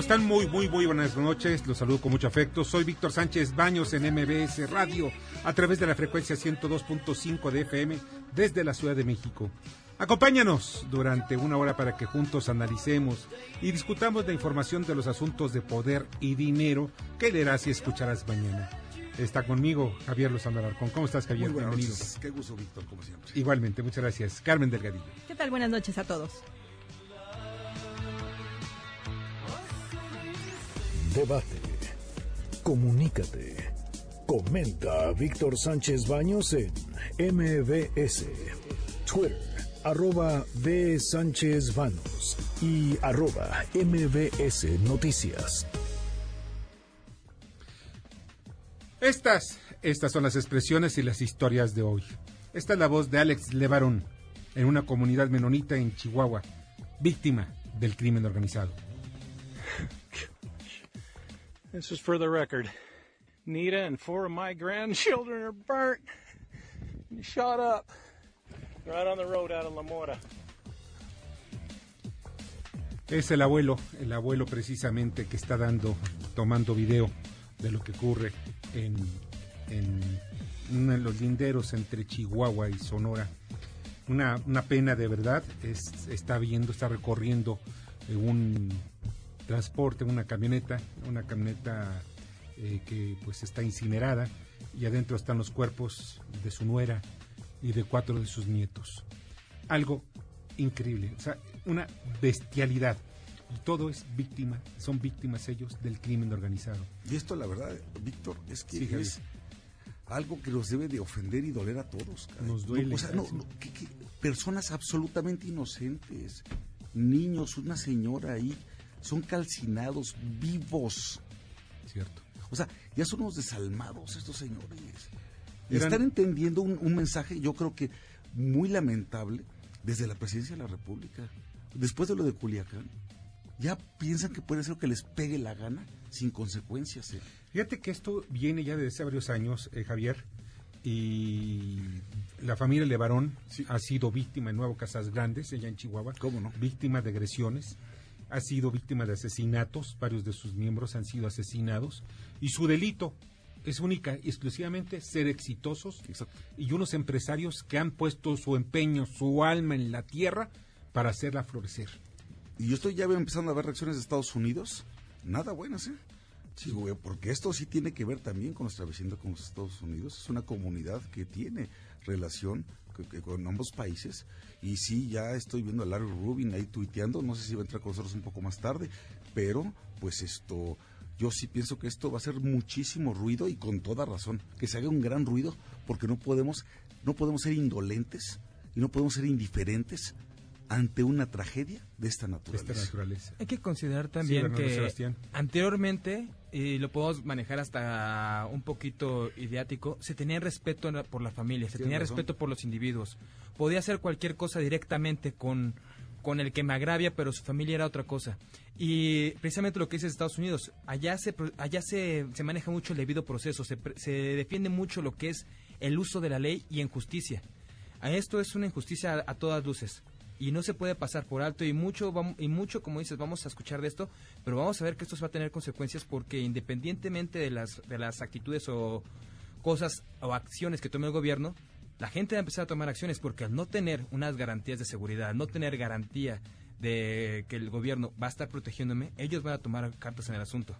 ¿Cómo están? Muy, muy, muy buenas noches. Los saludo con mucho afecto. Soy Víctor Sánchez Baños en MBS Radio a través de la frecuencia 102.5 de FM desde la Ciudad de México. Acompáñanos durante una hora para que juntos analicemos y discutamos la información de los asuntos de poder y dinero que leerás y escucharás mañana. Está conmigo Javier Lozano Alarcón. ¿Cómo estás, Javier? Muy buenas Bienvenido. noches. Qué gusto, Víctor, como siempre. Igualmente, muchas gracias. Carmen Delgadillo. ¿Qué tal? Buenas noches a todos. Debate. Comunícate. Comenta a Víctor Sánchez Baños en MBS. Twitter, arroba B. Sánchez Baños y arroba MBS Noticias. Estas, estas son las expresiones y las historias de hoy. Esta es la voz de Alex Levarón en una comunidad menonita en Chihuahua, víctima del crimen organizado. This is for the record. Nita and four of my grandchildren are burnt and shot up right on the road out of La Mora. Es el abuelo, el abuelo precisamente que está dando, tomando video de lo que ocurre en, en uno de los linderos entre Chihuahua y Sonora. Una, una pena de verdad, es, está viendo, está recorriendo eh, un transporte, una camioneta, una camioneta eh, que pues está incinerada y adentro están los cuerpos de su nuera y de cuatro de sus nietos. Algo increíble, o sea, una bestialidad. Y todo es víctima, son víctimas ellos del crimen organizado. Y esto, la verdad, Víctor, es que Sí, es algo que nos debe de ofender y doler a todos. caray. Nos duele, No, o sea, no, sí. no, que- que personas absolutamente inocentes, niños, una señora ahí, son calcinados vivos. ¿Cierto? O sea, ya son unos desalmados estos señores. Eran- están entendiendo un, un mensaje, yo creo que muy lamentable, desde la presidencia de la República. Después de lo de Culiacán, ya piensan que puede ser que les pegue la gana sin consecuencias. ¿eh? Fíjate que esto viene ya desde hace varios años, eh, Javier, y la familia Levarón ha sido víctima en Nuevo Casas Grandes, allá en Chihuahua. ¿Cómo no? Víctima de agresiones, ha sido víctima de asesinatos, varios de sus miembros han sido asesinados, y su delito es única y exclusivamente ser exitosos Exacto. y unos empresarios que han puesto su empeño, su alma en la tierra para hacerla florecer. Y yo estoy ya empezando a ver reacciones de Estados Unidos, nada buenas, ¿eh? Sí, güey, porque esto sí tiene que ver también con nuestra vecindad con los Estados Unidos. Es una comunidad que tiene relación con ambos países. Y sí, ya estoy viendo a Larry Rubin ahí tuiteando. No sé si va a entrar con nosotros un poco más tarde. Pero, pues esto, yo sí pienso que esto va a hacer muchísimo ruido y con toda razón. Que se haga un gran ruido porque no podemos, no podemos ser indolentes y no podemos ser indiferentes ante una tragedia de esta naturaleza. esta naturaleza. Hay que considerar también Bernardo que Sebastián. anteriormente, y lo podemos manejar hasta un poquito ideático, se tenía respeto por la familia, se Tienes tenía razón. respeto por los individuos. Podía hacer cualquier cosa directamente con, con el que me agravia, pero su familia era otra cosa. Y precisamente lo que dice Estados Unidos, allá se, pro- allá se, se maneja mucho el debido proceso, se, se defiende mucho lo que es el uso de la ley y en justicia. A esto es una injusticia a, a todas luces y no se puede pasar por alto y mucho y mucho como dices vamos a escuchar de esto pero vamos a ver que esto va a tener consecuencias porque independientemente de las de las actitudes o cosas o acciones que tome el gobierno la gente va a empezar a tomar acciones porque al no tener unas garantías de seguridad al no tener garantía de que el gobierno va a estar protegiéndome ellos van a tomar cartas en el asunto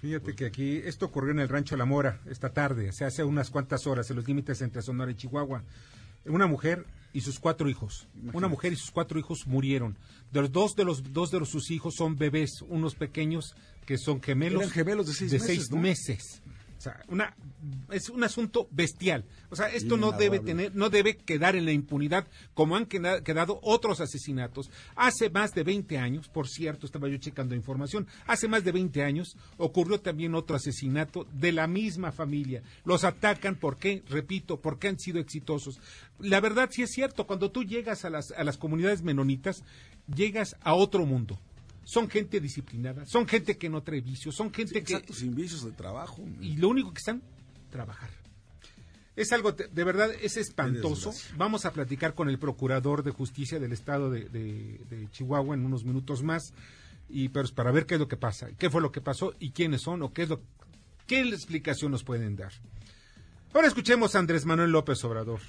Fíjate que aquí esto ocurrió en el rancho La Mora esta tarde, o sea, hace unas cuantas horas, en los límites entre Sonora y Chihuahua. Una mujer y sus cuatro hijos. Una mujer y sus cuatro hijos murieron. De los dos de los dos de los, sus hijos son bebés, unos pequeños que son gemelos. Eran gemelos de seis meses, seis ¿no? meses. O sea, una, es un asunto bestial. O sea, esto no debe tener, no debe quedar en la impunidad como han quedado otros asesinatos. Hace más de 20 años, por cierto, estaba yo checando información, hace más de 20 años ocurrió también otro asesinato de la misma familia. Los atacan, ¿por qué? Repito, porque han sido exitosos. La verdad sí es cierto, cuando tú llegas a las, a las comunidades menonitas, llegas a otro mundo son gente disciplinada, son gente que no trae vicios, son gente que... Exacto, sin vicios de trabajo. Y lo único que están, trabajar. Es algo, de verdad, es espantoso. Vamos a platicar con el Procurador de Justicia del Estado de, Chihuahua en unos minutos más, y pero para ver qué es lo que pasa, qué fue lo que pasó y quiénes son o qué es lo qué explicación nos pueden dar. Ahora escuchemos a Andrés Manuel López Obrador.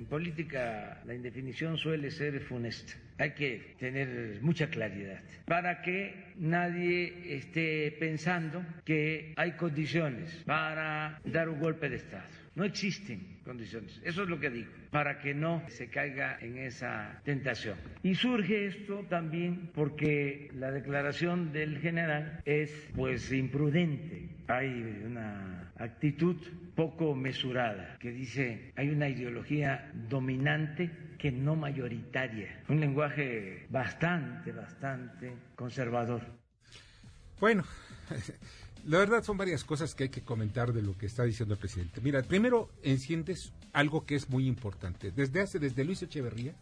En política la indefinición suele ser funesta. Hay que tener mucha claridad para que nadie esté pensando que hay condiciones para dar un golpe de Estado. No existen condiciones. Eso es lo que digo, para que no se caiga en esa tentación. Y surge esto también porque la declaración del general es pues imprudente. Hay una actitud poco mesurada que dice hay una ideología dominante que no mayoritaria. Un lenguaje bastante, bastante conservador. Bueno, la verdad son varias cosas que hay que comentar de lo que está diciendo el presidente. Mira, primero enciendes algo que es muy importante. Desde hace, desde Luis Echeverría,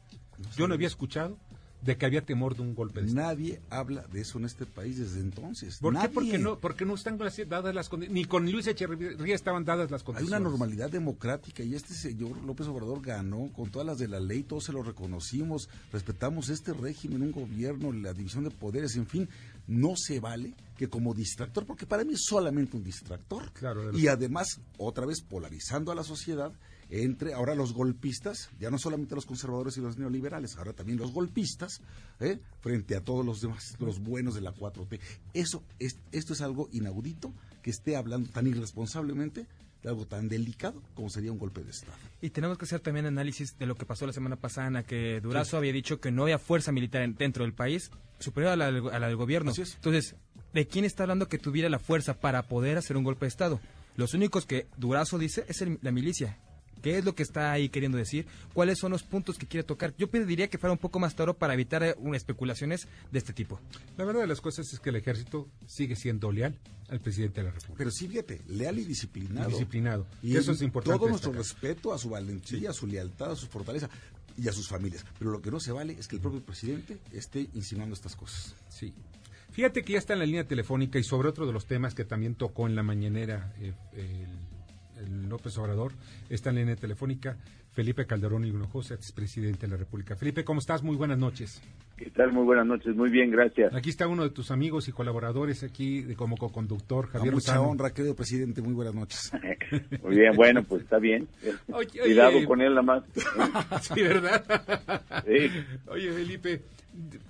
yo no había escuchado de que había temor de un golpe de Estado. Nadie habla de eso en este país desde entonces. ¿Por qué? Porque no, porque no están dadas las condiciones. Ni con Luis Echeverría estaban dadas las condiciones. Hay una normalidad democrática y este señor López Obrador ganó con todas las de la ley, todos se lo reconocimos, respetamos este régimen, un gobierno, la división de poderes, en fin, no se vale que como distractor, porque para mí es solamente un distractor, claro, y además, otra vez polarizando a la sociedad, entre ahora los golpistas, ya no solamente los conservadores y los neoliberales, ahora también los golpistas, ¿eh? frente a todos los demás, los buenos de la 4T. Eso es, esto es algo inaudito que esté hablando tan irresponsablemente de algo tan delicado como sería un golpe de Estado. Y tenemos que hacer también análisis de lo que pasó la semana pasada, en la que Durazo había dicho que no había fuerza militar dentro del país superior a la, a la del gobierno. Entonces, ¿de quién está hablando que tuviera la fuerza para poder hacer un golpe de Estado? Los únicos que Durazo dice es la milicia, ¿Qué es lo que está ahí queriendo decir? ¿Cuáles son los puntos que quiere tocar? Yo pediría que fuera un poco más toro para evitar eh, especulaciones de este tipo. La verdad de las cosas es que el ejército sigue siendo leal al presidente de la República. Pero sí, fíjate, leal y disciplinado. disciplinado. Y eso es importante. Todo nuestro respeto a su valentía, a su lealtad, a su fortaleza y a sus familias. Pero lo que no se vale es que el propio presidente esté insinuando estas cosas. Sí. Fíjate que ya está en la línea telefónica y sobre otro de los temas que también tocó en la mañanera eh, el López Obrador, está en línea telefónica Felipe Calderón y Hinojosa, expresidente de la República. Felipe, ¿cómo estás? Muy buenas noches. ¿Qué tal? Muy buenas noches, muy bien, gracias. Aquí está uno de tus amigos y colaboradores aquí de, como co-conductor, Javier Mucha honra, querido presidente, muy buenas noches. muy bien, bueno, pues está bien. Cuidado con él nada más. sí, ¿verdad? sí. Oye, Felipe,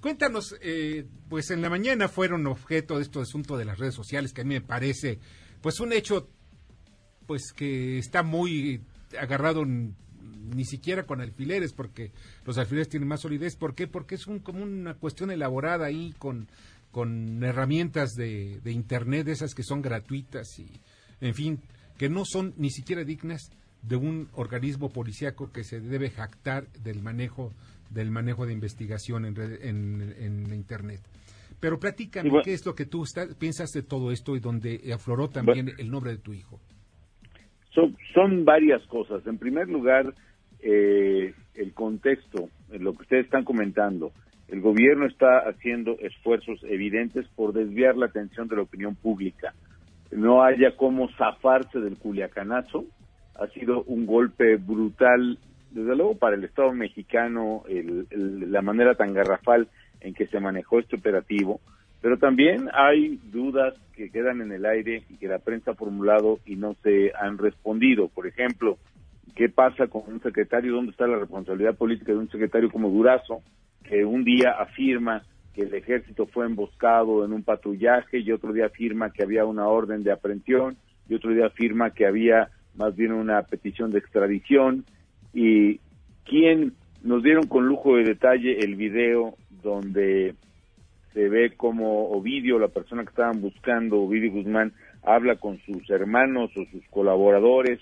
cuéntanos, eh, pues en la mañana fueron objeto de este asunto de las redes sociales, que a mí me parece, pues un hecho pues que está muy agarrado ni siquiera con alfileres, porque los alfileres tienen más solidez. ¿Por qué? Porque es un, como una cuestión elaborada ahí con, con herramientas de, de Internet, esas que son gratuitas y, en fin, que no son ni siquiera dignas de un organismo policíaco que se debe jactar del manejo del manejo de investigación en, en, Internet. Pero platícame, ¿qué es lo que tú piensas de todo esto y donde afloró también el nombre de tu hijo? Son, varias cosas. En primer lugar, eh, el contexto, lo que ustedes están comentando. El gobierno está haciendo esfuerzos evidentes por desviar la atención de la opinión pública. No haya cómo zafarse del culiacanazo. Ha sido un golpe brutal, desde luego para el Estado mexicano, la manera tan garrafal en que se manejó este operativo pero también hay dudas que quedan en el aire y que la prensa ha formulado y no se han respondido. Por ejemplo, ¿qué pasa con un secretario? ¿Dónde está la responsabilidad política de un secretario como Durazo, que un día afirma que el ejército fue emboscado en un patrullaje y otro día afirma que había una orden de aprehensión y otro día afirma que había más bien una petición de extradición? ¿Y quién nos dieron con lujo de detalle el video donde se ve como Ovidio, la persona que estaban buscando, Ovidio Guzmán, habla con sus hermanos o sus colaboradores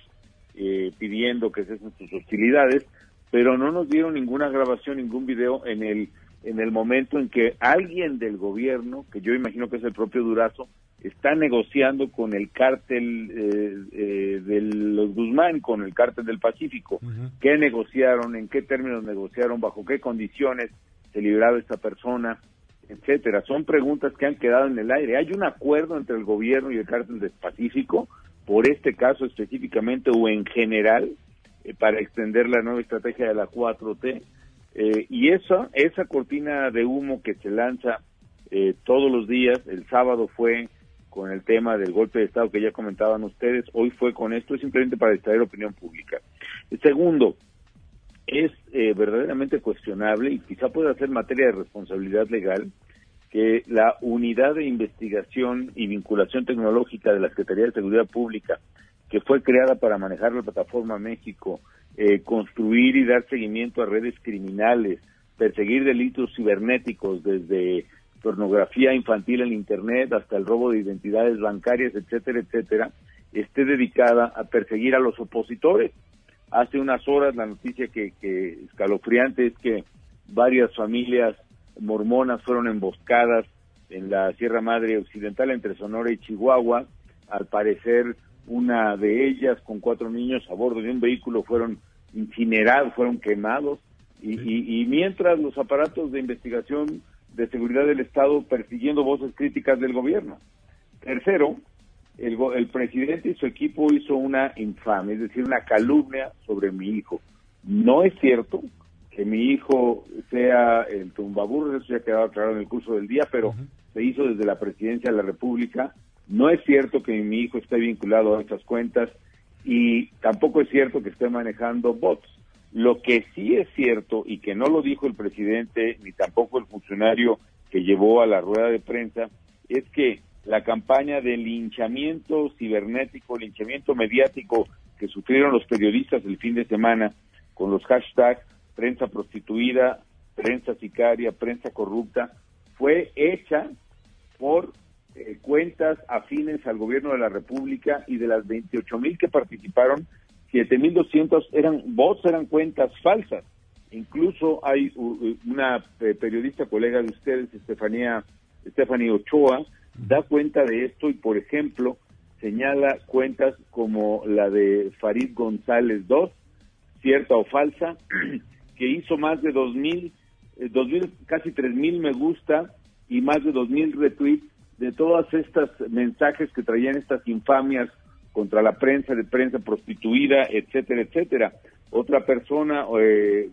eh, pidiendo que cesen sus hostilidades, pero no nos dieron ninguna grabación, ningún video en el en el momento en que alguien del gobierno, que yo imagino que es el propio Durazo, está negociando con el cártel eh, eh, de los Guzmán, con el cártel del Pacífico. ¿Qué negociaron? ¿En qué términos negociaron? ¿Bajo qué condiciones se libraba esta persona? Etcétera. Son preguntas que han quedado en el aire. ¿Hay un acuerdo entre el gobierno y el cártel del Pacífico por este caso específicamente o en general eh, para extender la nueva estrategia de la 4T? Eh, y eso, esa cortina de humo que se lanza eh, todos los días, el sábado fue con el tema del golpe de Estado que ya comentaban ustedes, hoy fue con esto, es simplemente para distraer opinión pública. Segundo, es eh, verdaderamente cuestionable y quizá pueda ser materia de responsabilidad legal que la unidad de investigación y vinculación tecnológica de la Secretaría de Seguridad Pública, que fue creada para manejar la plataforma México, eh, construir y dar seguimiento a redes criminales, perseguir delitos cibernéticos desde pornografía infantil en Internet hasta el robo de identidades bancarias, etcétera, etcétera, esté dedicada a perseguir a los opositores. Hace unas horas la noticia que, que escalofriante es que varias familias mormonas fueron emboscadas en la Sierra Madre Occidental entre Sonora y Chihuahua. Al parecer una de ellas con cuatro niños a bordo de un vehículo fueron incinerados, fueron quemados, y, mientras los aparatos de investigación de seguridad del Estado persiguiendo voces críticas del gobierno. Tercero, el, el presidente y su equipo hizo una infame, es decir, una calumnia sobre mi hijo. No es cierto que mi hijo sea el tumbaburro, eso ya quedaba claro en el curso del día, pero se hizo desde la presidencia de la República no es cierto que mi hijo esté vinculado a estas cuentas y tampoco es cierto que esté manejando bots. Lo que sí es cierto y que no lo dijo el presidente ni tampoco el funcionario que llevó a la rueda de prensa es que la campaña de linchamiento cibernético, linchamiento mediático que sufrieron los periodistas el fin de semana con los hashtags prensa prostituida, prensa sicaria, prensa corrupta, fue hecha por eh, cuentas afines al gobierno de la República y de las 28 mil que participaron, 7.200 eran bots, eran cuentas falsas. Incluso hay una eh, periodista colega de ustedes, Estefanía, Estefanía Ochoa, da cuenta de esto y, por ejemplo, señala cuentas como la de Farid González II, cierta o falsa, que hizo más de 2.000, eh, mil casi 3.000 me gusta y más de 2.000 retweets de todas estas mensajes que traían estas infamias contra la prensa, de prensa prostituida, etcétera, etcétera. Otra persona, eh,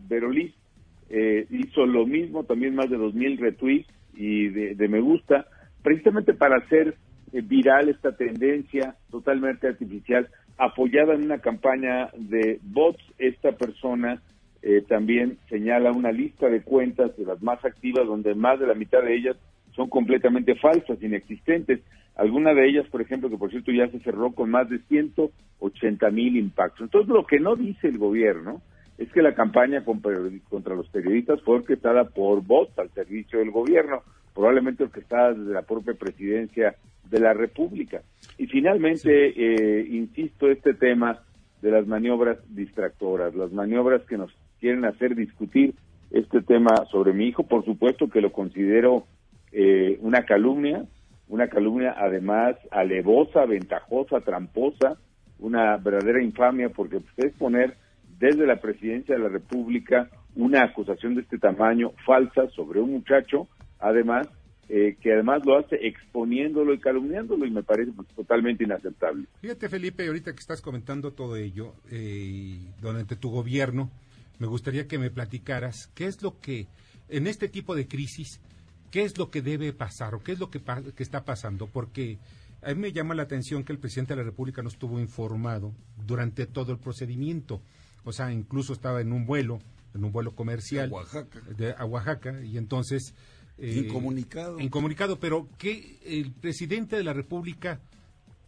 eh, hizo lo mismo, también más de dos mil retweets y de, me gusta, precisamente para hacer eh, viral esta tendencia totalmente artificial, apoyada en una campaña de bots. Esta persona eh, también señala una lista de cuentas de las más activas, donde más de la mitad de ellas son completamente falsas, inexistentes. Alguna de ellas, por ejemplo, que por cierto ya se cerró con más de 180 mil impactos. Entonces, lo que no dice el gobierno es que la campaña contra los periodistas fue orquestada por bots al servicio del gobierno, probablemente orquestada desde la propia presidencia de la República. Y finalmente, eh, insisto, este tema de las maniobras distractoras, las maniobras que nos quieren hacer discutir este tema sobre mi hijo, por supuesto que lo considero eh, una calumnia, una calumnia además alevosa, ventajosa, tramposa, una verdadera infamia, porque pues, es poner desde la presidencia de la República una acusación de este tamaño falsa sobre un muchacho, además, eh, que además lo hace exponiéndolo y calumniándolo y me parece pues, totalmente inaceptable. Fíjate, Felipe, ahorita que estás comentando todo ello, eh, durante tu gobierno, me gustaría que me platicaras qué es lo que en este tipo de crisis qué es lo que debe pasar o qué es lo que, está pasando, porque a mí me llama la atención que el presidente de la República no estuvo informado durante todo el procedimiento. O sea, incluso estaba en un vuelo, en un vuelo comercial. A Oaxaca. De, a Oaxaca, y entonces... Eh, incomunicado. Incomunicado, pero que el presidente de la República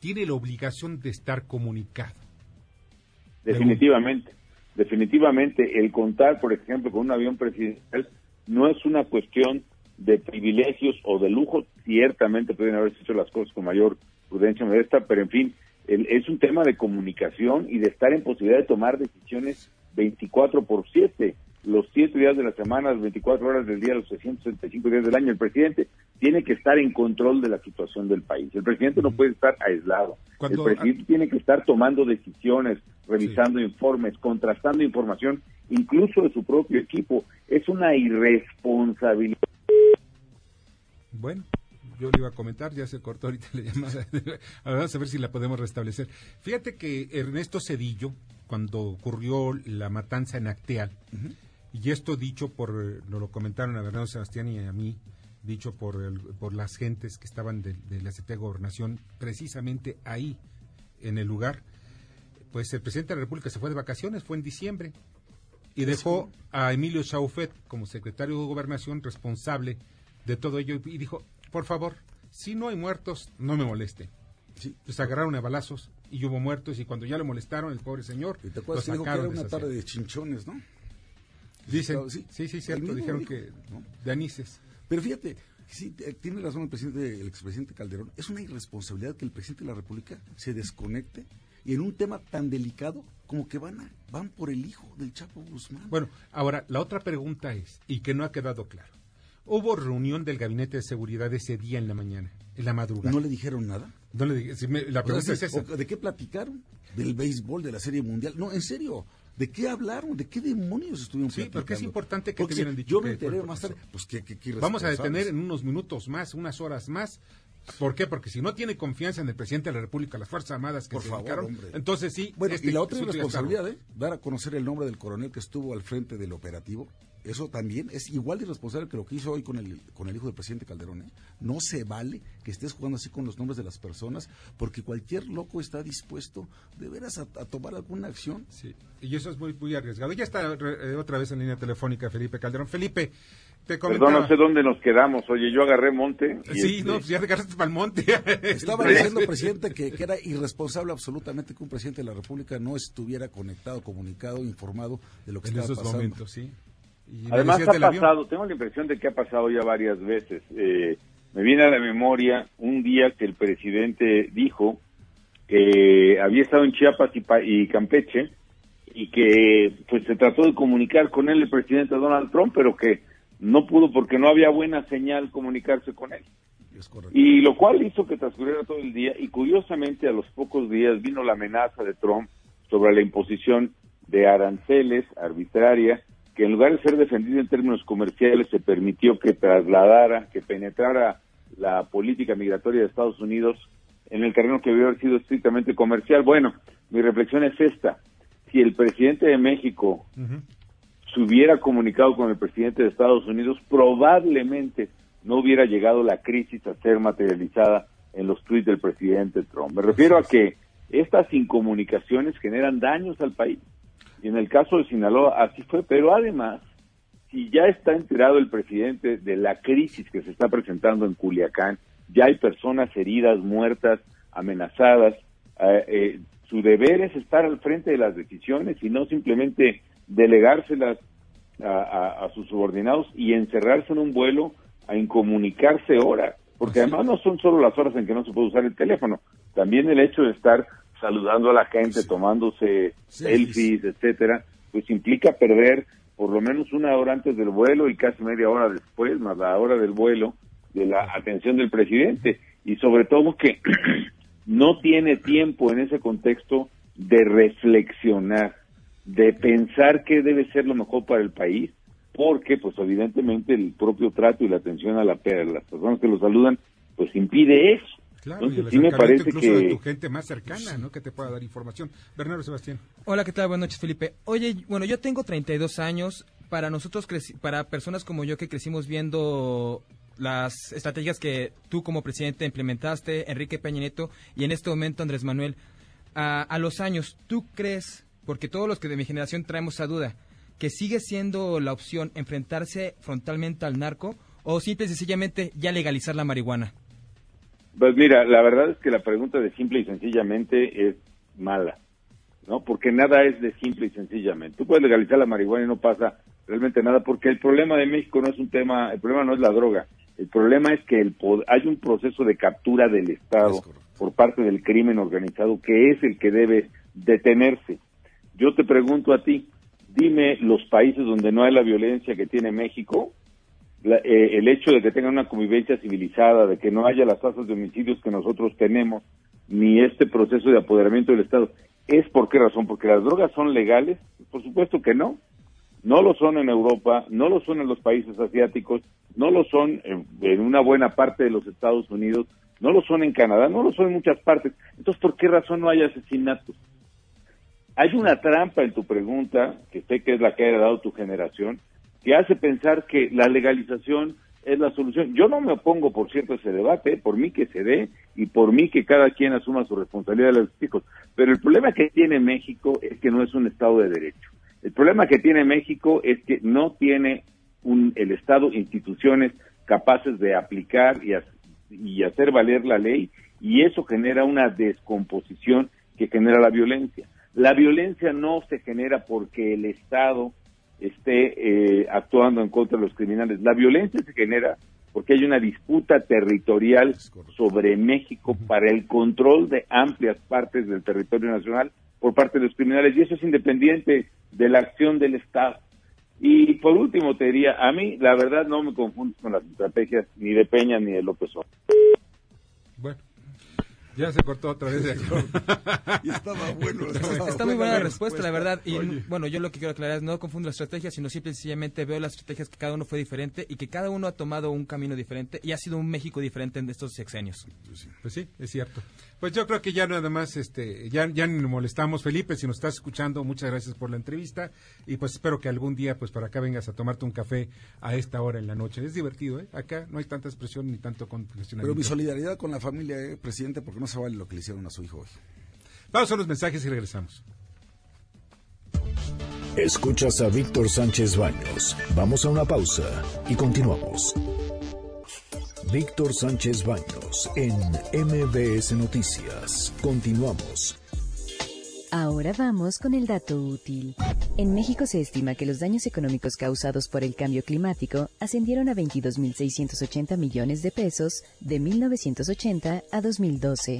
tiene la obligación de estar comunicado. Definitivamente, definitivamente. El contar, por ejemplo, con un avión presidencial no es una cuestión de privilegios o de lujo, ciertamente pueden haberse hecho las cosas con mayor prudencia modesta, pero en fin, es un tema de comunicación y de estar en posibilidad de tomar decisiones 24 por 7 los 7 días de la semana, las 24 horas del día, los 365 días del año. El presidente tiene que estar en control de la situación del país. El presidente no puede estar aislado. el presidente tiene que estar tomando decisiones, revisando informes, contrastando información, incluso de su propio equipo. Es una irresponsabilidad. Bueno, yo le iba a comentar, ya se cortó ahorita la llamada. Vamos a ver si la podemos restablecer. Fíjate que Ernesto Cedillo, cuando ocurrió la matanza en Acteal, y esto dicho por, lo, lo comentaron a Bernardo Sebastián y a mí, dicho por, por las gentes que estaban de, la Secretaría de Gobernación, precisamente ahí, en el lugar, pues el presidente de la República se fue de vacaciones, fue en diciembre, y dejó a Emilio Chaufet como secretario de Gobernación responsable de todo ello y dijo, por favor, si no hay muertos, no me moleste. Sí. Pues agarraron a balazos y hubo muertos y cuando ya lo molestaron, el pobre señor, ¿Y te lo sacaron que era una tarde de chinchones, ¿no? Dicen, sí, sí, sí, cierto, dijeron que de anises. Pero fíjate, sí, eh, tiene razón el presidente, el expresidente Calderón, es una irresponsabilidad que el presidente de la República se desconecte y en un tema tan delicado como que van a, van por el hijo del Chapo Guzmán. Bueno, ahora la otra pregunta es, y que no ha quedado claro, hubo reunión del gabinete de seguridad ese día en la mañana, en la madrugada. ¿No le dijeron nada? No le la pregunta es esa. ¿De qué platicaron? ¿Del béisbol, de la Serie Mundial? No, en serio. ¿De qué hablaron? ¿De qué demonios estuvieron sí, porque es importante que te hubieran dicho. Yo me enteré más tarde. Pues que, Vamos a detener en unos minutos más, unas horas más. ¿Por qué? Porque si no tiene confianza en el presidente de la República, las Fuerzas Armadas que Por se favor, entonces sí. Bueno, y este la otra responsabilidad, ¿eh? Dar a conocer el nombre del coronel que estuvo al frente del operativo eso también es igual de irresponsable que lo que hizo hoy con el, con el hijo del presidente Calderón. ¿eh? No se vale que estés jugando así con los nombres de las personas, porque cualquier loco está dispuesto de veras a, tomar alguna acción. Sí, y eso es muy, muy arriesgado. Ya está eh, otra vez en línea telefónica Felipe Calderón. Felipe, te Perdón, no sé dónde nos quedamos. Oye, yo agarré monte. sí, no, este ya agarraste para el monte. Estaba diciendo, presidente, que, que, era irresponsable absolutamente que un presidente de la República no estuviera conectado, comunicado, informado de lo que en estaba esos pasando. Momentos, sí. Además ha pasado, tengo la impresión de que ha pasado ya varias veces. Eh, me viene a la memoria un día que el presidente dijo que había estado en Chiapas y, Campeche y que pues se trató de comunicar con él el presidente Donald Trump, pero que no pudo porque no había buena señal comunicarse con él. Y lo cual hizo que transcurriera todo el día y curiosamente a los pocos días vino la amenaza de Trump sobre la imposición de aranceles arbitrarias que en lugar de ser defendido en términos comerciales se permitió que trasladara, que penetrara la política migratoria de Estados Unidos en el terreno que debió haber sido estrictamente comercial. Bueno, mi reflexión es esta. Si el presidente de México se hubiera comunicado con el presidente de Estados Unidos, probablemente no hubiera llegado la crisis a ser materializada en los tweets del presidente Trump. Me refiero a que estas incomunicaciones generan daños al país. Y en el caso de Sinaloa así fue, pero además, si ya está enterado el presidente de la crisis que se está presentando en Culiacán, ya hay personas heridas, muertas, amenazadas, eh, eh, su deber es estar al frente de las decisiones y no simplemente delegárselas a, sus subordinados y encerrarse en un vuelo a incomunicarse horas, porque además no son solo las horas en que no se puede usar el teléfono, también el hecho de estar saludando a la gente, tomándose selfies, etcétera, pues implica perder por lo menos una hora antes del vuelo y casi media hora después, más la hora del vuelo, de la atención del presidente. Y sobre todo que no tiene tiempo en ese contexto de reflexionar, de pensar qué debe ser lo mejor para el país, porque pues evidentemente el propio trato y la atención a, la, a las personas que lo saludan, pues impide eso. Claro, Entonces, sí me parece incluso que... de tu gente más cercana, ¿no? Que te pueda dar información. Bernardo Sebastián. Hola, ¿qué tal? Buenas noches, Felipe. Oye, bueno, yo tengo 32 años. Para nosotros, para personas como yo que crecimos viendo las estrategias que tú como presidente implementaste, Enrique Peña Nieto, y en este momento Andrés Manuel, a, a los años, ¿tú crees, porque todos los que de mi generación traemos esa duda, que sigue siendo la opción enfrentarse frontalmente al narco o simple y sencillamente ya legalizar la marihuana? Pues mira, la verdad es que la pregunta de simple y sencillamente es mala, ¿no? Porque nada es de simple y sencillamente. Tú puedes legalizar la marihuana y no pasa realmente nada, porque el problema de México no es un tema, el problema no es la droga, el problema es que el, hay un proceso de captura del Estado por parte del crimen organizado que es el que debe detenerse. Yo te pregunto a ti, dime los países donde no hay la violencia que tiene México, eh, el hecho de que tengan una convivencia civilizada, de que no haya las tasas de homicidios que nosotros tenemos, ni este proceso de apoderamiento del Estado, ¿es por qué razón? ¿Porque las drogas son legales? Por supuesto que no. No lo son en Europa, no lo son en los países asiáticos, no lo son en, una buena parte de los Estados Unidos, no lo son en Canadá, no lo son en muchas partes. Entonces, ¿por qué razón no hay asesinatos? Hay una trampa en tu pregunta, que sé que es la que ha dado tu generación, que hace pensar que la legalización es la solución. Yo no me opongo, por cierto, a ese debate, por mí que se dé y por mí que cada quien asuma su responsabilidad de los hijos. Pero el problema que tiene México es que no es un Estado de Derecho. El problema que tiene México es que no tiene un, el Estado instituciones capaces de aplicar y hacer valer la ley y eso genera una descomposición que genera la violencia. La violencia no se genera porque el Estado esté eh, actuando en contra de los criminales. La violencia se genera porque hay una disputa territorial sobre México para el control de amplias partes del territorio nacional por parte de los criminales y eso es independiente de la acción del Estado. Y por último te diría, a mí la verdad no me confundo con las estrategias ni de Peña ni de López Obrador. Ya se cortó otra vez. y estaba bueno. Está muy buena la respuesta, la verdad. Y bueno, yo lo que quiero aclarar es no confundo las estrategias, sino simple y sencillamente veo las estrategias que cada uno fue diferente y que cada uno ha tomado un camino diferente y ha sido un México diferente en estos sexenios. Pues sí, es cierto. Pues yo creo que ya nada más, este, ya, ya ni molestamos, Felipe, si nos estás escuchando, muchas gracias por la entrevista y pues espero que algún día, pues para acá vengas a tomarte un café a esta hora en la noche. Es divertido, ¿eh? Acá no hay tanta expresión ni tanto congestionamiento. Pero mi solidaridad con la familia, ¿eh, presidente, porque no se vale lo que le hicieron a su hijo hoy. Vamos a los mensajes y regresamos. Escuchas a Víctor Sánchez Baños. Vamos a una pausa y continuamos. Víctor Sánchez Baños en MBS Noticias. Continuamos. Ahora vamos con el dato útil. En México se estima que los daños económicos causados por el cambio climático ascendieron a 22.680 millones de pesos de 1980 a 2012.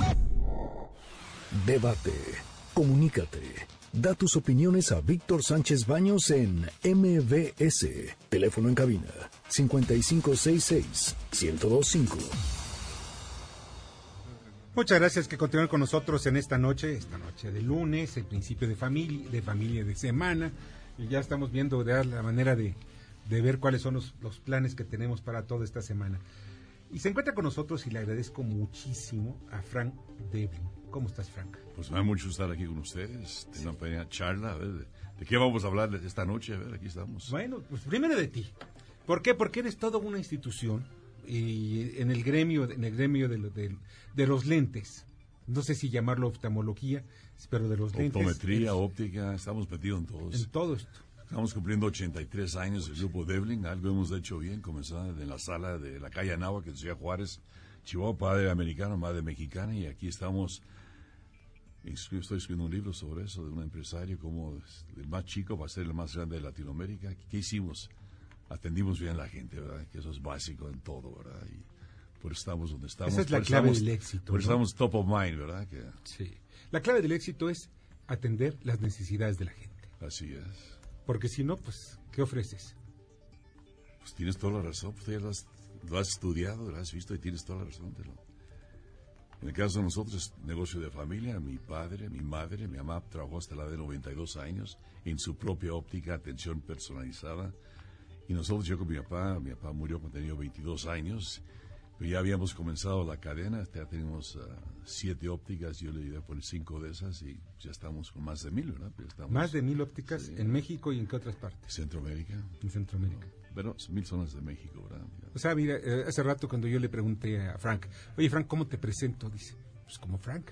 Debate. Comunícate. Da tus opiniones a Víctor Sánchez Baños en MBS. Teléfono en cabina 5566 1025. Muchas gracias que continúen con nosotros en esta noche, esta noche de lunes, el principio de familia, de familia de semana. Y ya estamos viendo de la manera de, ver cuáles son los, los, planes que tenemos para toda esta semana. Y se encuentra con nosotros y le agradezco muchísimo a Frank Devlin. ¿Cómo estás, Frank? Pues me da mucho estar aquí con ustedes, tener una pequeña charla, a ver, de, qué vamos a hablar esta noche? A ver, aquí estamos. Bueno, pues primero de ti. ¿Por qué? Porque eres toda una institución y en el gremio, en el gremio de, de, los lentes. No sé si llamarlo oftalmología, pero de los lentes. Optometría, óptica, estamos metidos en todos. En todo esto. Estamos cumpliendo 83 años el grupo Devlin, algo hemos hecho bien, comenzando en la sala de la calle Anáhuac, que decía Juárez, Chihuahua, padre americano, madre mexicana, y aquí estamos Estoy escribiendo un libro sobre eso, de un empresario como el más chico va a ser el más grande de Latinoamérica. ¿Qué hicimos? Atendimos bien a la gente, ¿verdad? Que eso es básico en todo, ¿verdad? Y por estamos donde estamos. Esa es la clave del éxito. Por eso estamos top of mind, ¿verdad? Sí. La clave del éxito es atender las necesidades de la gente. Así es. Porque si no, pues, ¿qué ofreces? Pues tienes toda la razón, pues ya lo has, lo has estudiado, lo has visto y tienes toda la razón. Pero en el caso de nosotros, negocio de familia, mi padre, mi madre, mi mamá trabajó hasta la edad de 92 años en su propia óptica, atención personalizada. Y nosotros, yo con mi papá, mi papá murió cuando tenía 22 años, pero ya habíamos comenzado la cadena, ya tenemos ah, siete ópticas, yo le iba a poner cinco de esas y ya estamos con más de mil, ¿verdad? más de mil ópticas en México y en qué otras partes? Centroamérica. En Centroamérica. Pero mil zonas de México, ¿verdad? O sea, mira, eh, hace rato cuando yo le pregunté a Frank, oye Frank, ¿cómo te presento? Dice, pues como Frank.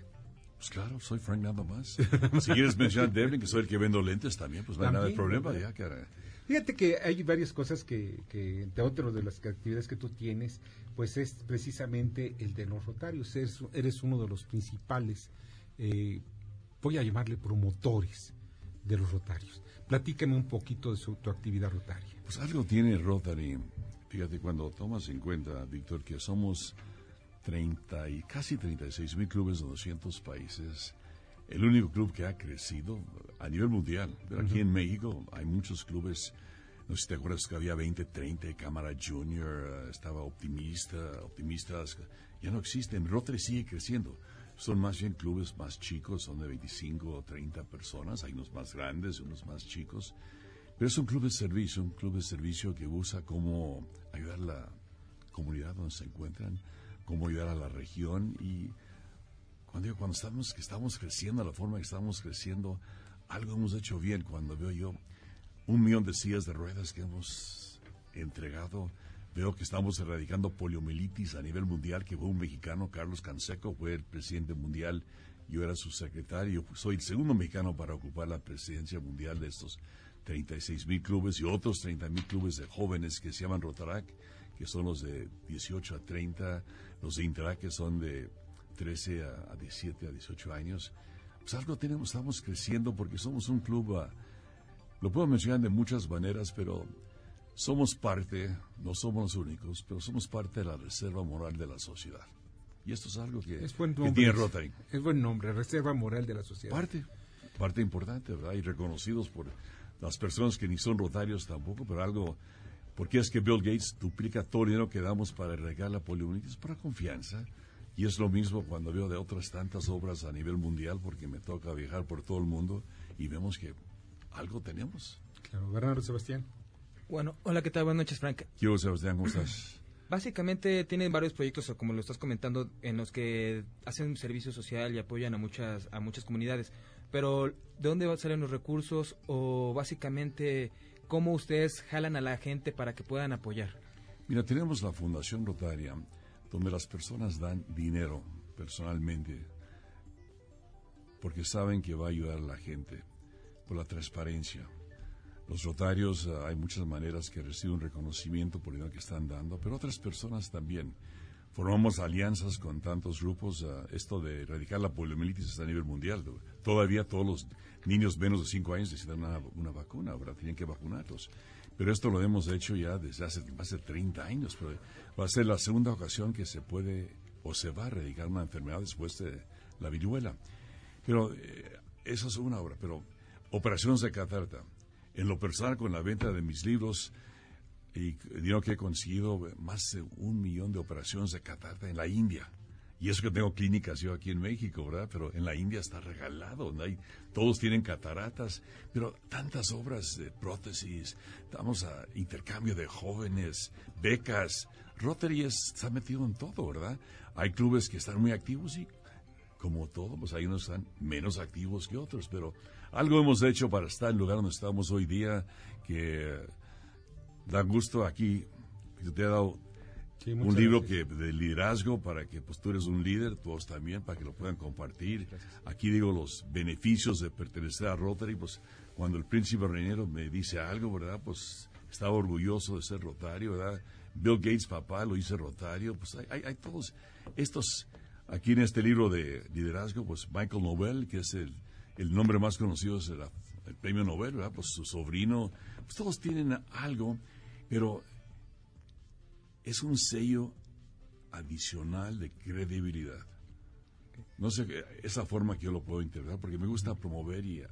Pues claro, soy Frank nada más. si quieres mencionar a Devlin, que soy el que vendo lentes también, pues no hay nada de problema, ya, cara. Fíjate que hay varias cosas que, que entre otras de las actividades que tú tienes, pues es precisamente el de los rotarios. Eres, uno de los principales, eh, voy a llamarle promotores de los Rotarios. Platícame un poquito de su, tu actividad rotaria. Pues algo tiene Rotary. Fíjate, cuando tomas en cuenta, Víctor, que somos 30 y casi 36 mil clubes de 200 países, el único club que ha crecido a nivel mundial. Pero aquí en México hay muchos clubes, no sé si te acuerdas que había 20, 30, Cámara Junior, estaba Optimista, Optimistas, ya no existen. Rotary sigue creciendo. Son más bien clubes más chicos, son de 25 o 30 personas, hay unos más grandes, unos más chicos. Pero es un club de servicio, un club de servicio que usa cómo ayudar a la comunidad donde se encuentran, cómo ayudar a la región y cuando digo, cuando estamos, que estamos creciendo, la forma que estamos creciendo, algo hemos hecho bien. Cuando veo yo un millón de sillas de ruedas que hemos entregado, veo que estamos erradicando poliomielitis a nivel mundial, que fue un mexicano, Carlos Canseco, fue el presidente mundial, yo era su secretario, soy el segundo mexicano para ocupar la presidencia mundial de estos 36 mil clubes y otros 30 mil clubes de jóvenes que se llaman Rotarac, que son los de 18 a 30, los de Interac que son de 13 a, 17 a 18 años. Pues algo tenemos, estamos creciendo porque somos un club, ah, lo puedo mencionar de muchas maneras, pero somos parte, no somos los únicos, pero somos parte de la reserva moral de la sociedad. Y esto es algo que, Es buen que nombre. tiene es- Rotary. Es buen nombre, Reserva Moral de la Sociedad. Parte, parte importante, ¿verdad? Y reconocidos por las personas que ni son rotarios tampoco, pero algo, porque es que Bill Gates duplica todo el dinero que damos para erradicar la poliomielitis para confianza. Y es lo mismo cuando veo de otras tantas obras a nivel mundial, porque me toca viajar por todo el mundo y vemos que algo tenemos. Claro, Bernardo Sebastián. Bueno, hola, ¿qué tal? Buenas noches, Frank. Quiero Sebastián, ¿cómo estás? Básicamente tienen varios proyectos, como lo estás comentando, en los que hacen servicio social y apoyan a muchas, a muchas comunidades. Pero, ¿de dónde salen los recursos? O básicamente, ¿cómo ustedes jalan a la gente para que puedan apoyar? Mira, tenemos la Fundación Rotaria, donde las personas dan dinero personalmente, porque saben que va a ayudar a la gente, por la transparencia. Los rotarios, ah, hay muchas maneras que reciben reconocimiento por el que están dando, pero otras personas también. Formamos alianzas con tantos grupos. ah, esto de erradicar la poliomielitis está a nivel mundial. Todavía todos los niños menos de 5 años necesitan una, una vacuna, ahora tienen que vacunarlos. Pero esto lo hemos hecho ya desde hace más de 30 años. Pero va a ser la segunda ocasión que se puede o se va a erradicar una enfermedad después de la viruela. Pero eh, eso es una obra. Pero operaciones de catarata. En lo personal, con la venta de mis libros y dinero que he conseguido, más de un millón de operaciones de catarata en la India. Y eso que tengo clínicas yo aquí en México, ¿verdad? Pero en la India está regalado, ¿no? Hay, todos tienen cataratas, pero tantas obras de prótesis, damos a intercambio de jóvenes, becas. Rotary es- está metido en todo, ¿verdad? Hay clubes que están muy activos y como todo, pues hay unos que están menos activos que otros, pero algo hemos hecho para estar en el lugar donde estamos hoy día, que da gusto aquí, que te he dado Sí, un libro gracias. que de liderazgo para que pues tú eres un líder, todos también, para que lo puedan compartir. Aquí digo los beneficios de pertenecer a Rotary, pues cuando el príncipe reinero me dice algo, ¿verdad? Pues estaba orgulloso de ser rotario, ¿verdad? Bill Gates, papá, lo hice rotario, pues hay, hay, hay todos estos, aquí en este libro de liderazgo, pues Michael Nobel, que es el, el nombre más conocido, es el, el premio Nobel, ¿verdad? Pues su sobrino, pues todos tienen algo, pero es un sello adicional de credibilidad. No sé, esa forma que yo lo puedo interpretar, porque me gusta promover y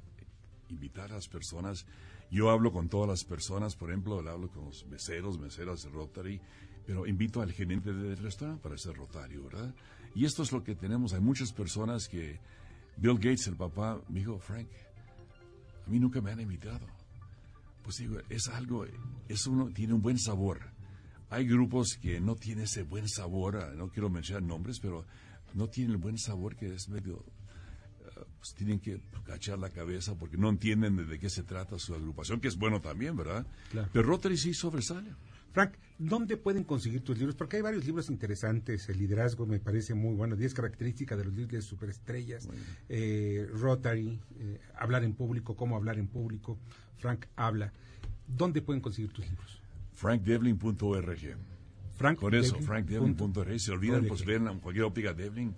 invitar a las personas. Yo hablo con todas las personas, por ejemplo, hablo con los meseros, meseras de Rotary, pero invito al gerente del restaurante para ser rotario, ¿verdad? Y esto es lo que tenemos. Hay muchas personas que Bill Gates, el papá, me dijo, Frank, a mí nunca me han invitado. Pues digo, es algo, es uno, tiene un buen sabor. Hay grupos que no tienen ese buen sabor, ah, no quiero mencionar nombres, pero no tienen el buen sabor que es medio, pues tienen que cachar la cabeza porque no entienden de, de qué se trata su agrupación, que es bueno también, ¿verdad? Claro. Pero Rotary sí sobresale. Frank, ¿dónde pueden conseguir tus libros? Porque hay varios libros interesantes. El liderazgo me parece muy bueno. 10 características de los líderes superestrellas. eh, Rotary, eh, hablar en público, cómo hablar en público. Frank habla. ¿Dónde pueden conseguir tus libros? frankdevlin.org. Frank Con eso, Devlin frankdevlin.org. Se olvidan, pues a cualquier óptica Devlin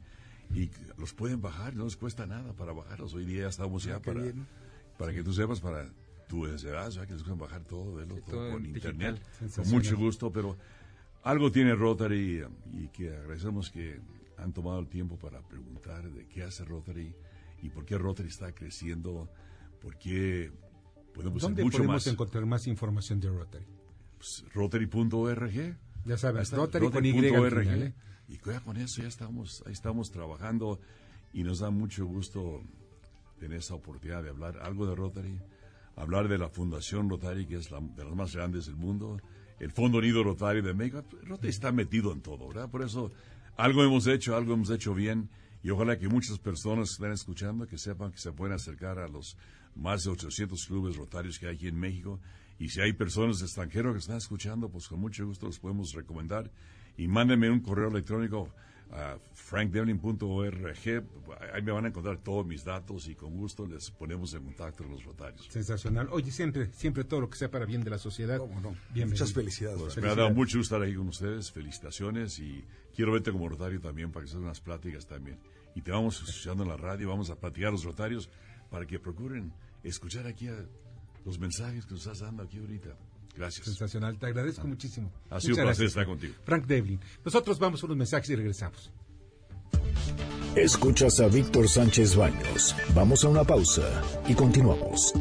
y los pueden bajar, no les cuesta nada para bajarlos. Hoy día ya estamos ya Ah, qué para bien. Para que tú sepas, para tu edad, o que les pueden bajar todo, verlo Sí, todo todo con internet. Con mucho gusto, pero algo tiene Rotary y que agradecemos que han tomado el tiempo para preguntar de qué hace Rotary y por qué Rotary está creciendo, por qué podemos ¿Dónde mucho podemos más. encontrar más información de Rotary? Pues, Rotary.org. Ya sabes, Rotary.org. Y ya con eso ya estamos, ahí estamos trabajando y nos da mucho gusto tener esa oportunidad de hablar algo de Rotary, hablar de la Fundación Rotary, que es la, de las más grandes del mundo, el Fondo Unido Rotary de México. Rotary está metido en todo, ¿verdad? Por eso algo hemos hecho, algo hemos hecho bien y ojalá que muchas personas que están escuchando que sepan que se pueden acercar a los más de 800 clubes rotarios que hay aquí en México y si hay personas de extranjero que están escuchando, pues con mucho gusto los podemos recomendar y mándenme un correo electrónico a frankdevlin.org. Ahí me van a encontrar todos mis datos y con gusto les ponemos en contacto con los rotarios. Sensacional. Oye, siempre, siempre todo lo que sea para bien de la sociedad. ¿Cómo no? Bienvenido. Muchas felicidades. Pues me ha dado mucho gusto estar ahí con ustedes. Felicitaciones y quiero verte como rotario también para que se hagan unas pláticas también. Y te vamos escuchando en la radio, vamos a platicar a los rotarios para que procuren escuchar aquí a los mensajes que nos estás dando aquí ahorita. Gracias. Sensacional. Te agradezco muchísimo. Ha sido un Muchas placer gracias. estar contigo. Frank Devlin. Nosotros vamos a unos mensajes y regresamos. Escuchas a Víctor Sánchez Baños. Vamos a una pausa y continuamos.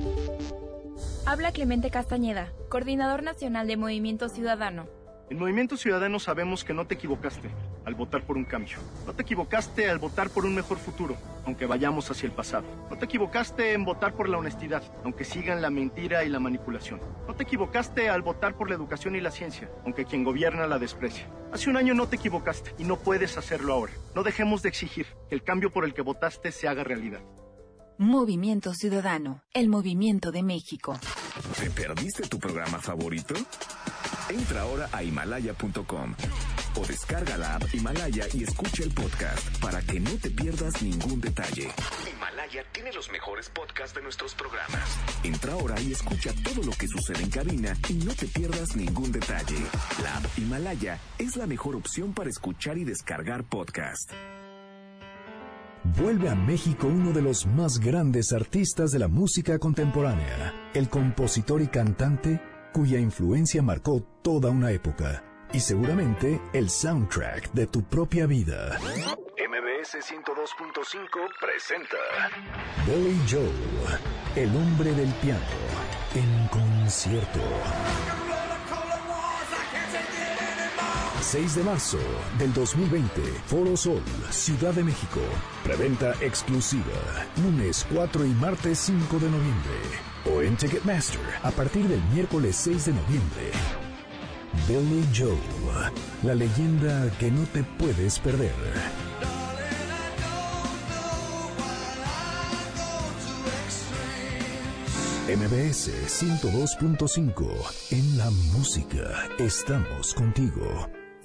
Habla Clemente Castañeda, coordinador nacional de Movimiento Ciudadano. En Movimiento Ciudadano sabemos que no te equivocaste al votar por un cambio. No te equivocaste al votar por un mejor futuro, aunque vayamos hacia el pasado. No te equivocaste en votar por la honestidad, aunque sigan la mentira y la manipulación. No te equivocaste al votar por la educación y la ciencia, aunque quien gobierna la desprecia. Hace un año no te equivocaste y no puedes hacerlo ahora. No dejemos de exigir que el cambio por el que votaste se haga realidad. Movimiento Ciudadano, el movimiento de México. ¿Te perdiste tu programa favorito? Entra ahora a himalaya.com o descarga la app Himalaya y escucha el podcast para que no te pierdas ningún detalle. Himalaya tiene los mejores podcasts de nuestros programas. Entra ahora y escucha todo lo que sucede en cabina y no te pierdas ningún detalle. La app Himalaya es la mejor opción para escuchar y descargar podcast. Vuelve a México uno de los más grandes artistas de la música contemporánea, el compositor y cantante cuya influencia marcó toda una época y seguramente el soundtrack de tu propia vida. MBS 102.5 presenta Billy Joel, el hombre del piano, en concierto. 6 de marzo del 2020, Foro Sol, Ciudad de México. Preventa exclusiva, lunes 4 y martes 5 de noviembre. O en Ticketmaster, a partir del miércoles 6 de noviembre. Billy Joel, la leyenda que no te puedes perder. MBS 102.5. En la música estamos contigo.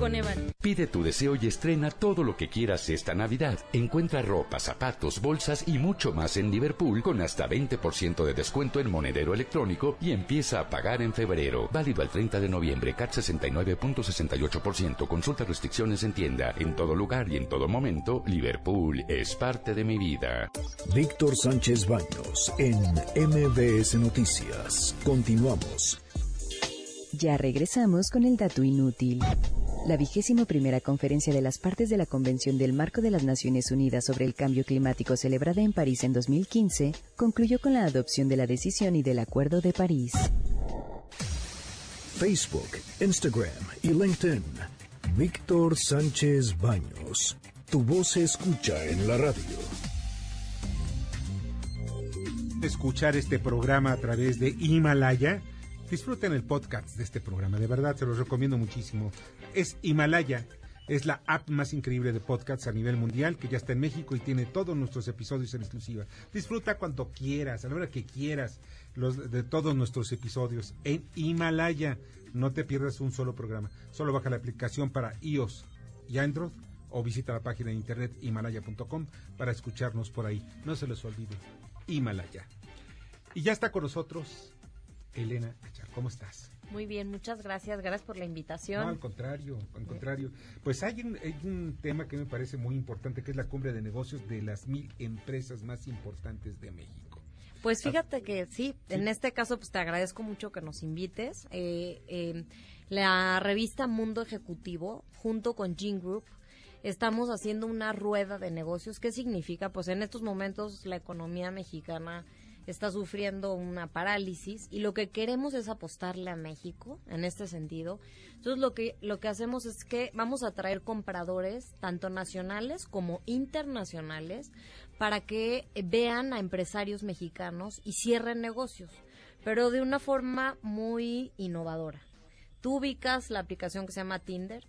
Coneval. Pide tu deseo y estrena todo lo que quieras esta Navidad. Encuentra ropa, zapatos, bolsas y mucho más en Liverpool con hasta 20% de descuento en monedero electrónico y empieza a pagar en febrero. Válido al 30 de noviembre, CAT 69.68%. Consulta restricciones en tienda. En todo lugar y en todo momento, Liverpool es parte de mi vida. Víctor Sánchez Baños en MBS Noticias. Continuamos. Ya regresamos con el dato inútil. La vigésimo primera conferencia de las partes de la Convención del Marco de las Naciones Unidas sobre el Cambio Climático celebrada en París en 2015 concluyó con la adopción de la decisión y del Acuerdo de París. Facebook, Instagram y LinkedIn. Víctor Sánchez Baños. Tu voz se escucha en la radio. Escuchar este programa a través de Himalaya. Disfruten el podcast de este programa, de verdad se los recomiendo muchísimo. Es Himalaya. Es la app más increíble de podcasts a nivel mundial que ya está en México y tiene todos nuestros episodios en exclusiva. Disfruta cuando quieras, a la hora que quieras, los, de todos nuestros episodios en Himalaya. No te pierdas un solo programa. Solo baja la aplicación para iOS y Android o visita la página de internet himalaya.com para escucharnos por ahí. No se les olvide, Himalaya. Y ya está con nosotros Elena Achar. ¿Cómo estás? Muy bien, muchas gracias. Gracias por la invitación. No, al contrario, al contrario. Pues hay un, hay un tema que me parece muy importante, que es la cumbre de negocios de las mil empresas más importantes de México. Pues fíjate que sí, en este caso pues te agradezco mucho que nos invites. Eh, eh, la revista Mundo Ejecutivo, junto con Gene Group, estamos haciendo una rueda de negocios. ¿Qué significa? Pues en estos momentos la economía mexicana está sufriendo una parálisis y lo que queremos es apostarle a México en este sentido. Entonces lo que lo que hacemos es que vamos a traer compradores tanto nacionales como internacionales para que vean a empresarios mexicanos y cierren negocios, pero de una forma muy innovadora. Tú ubicas la aplicación que se llama Tinder.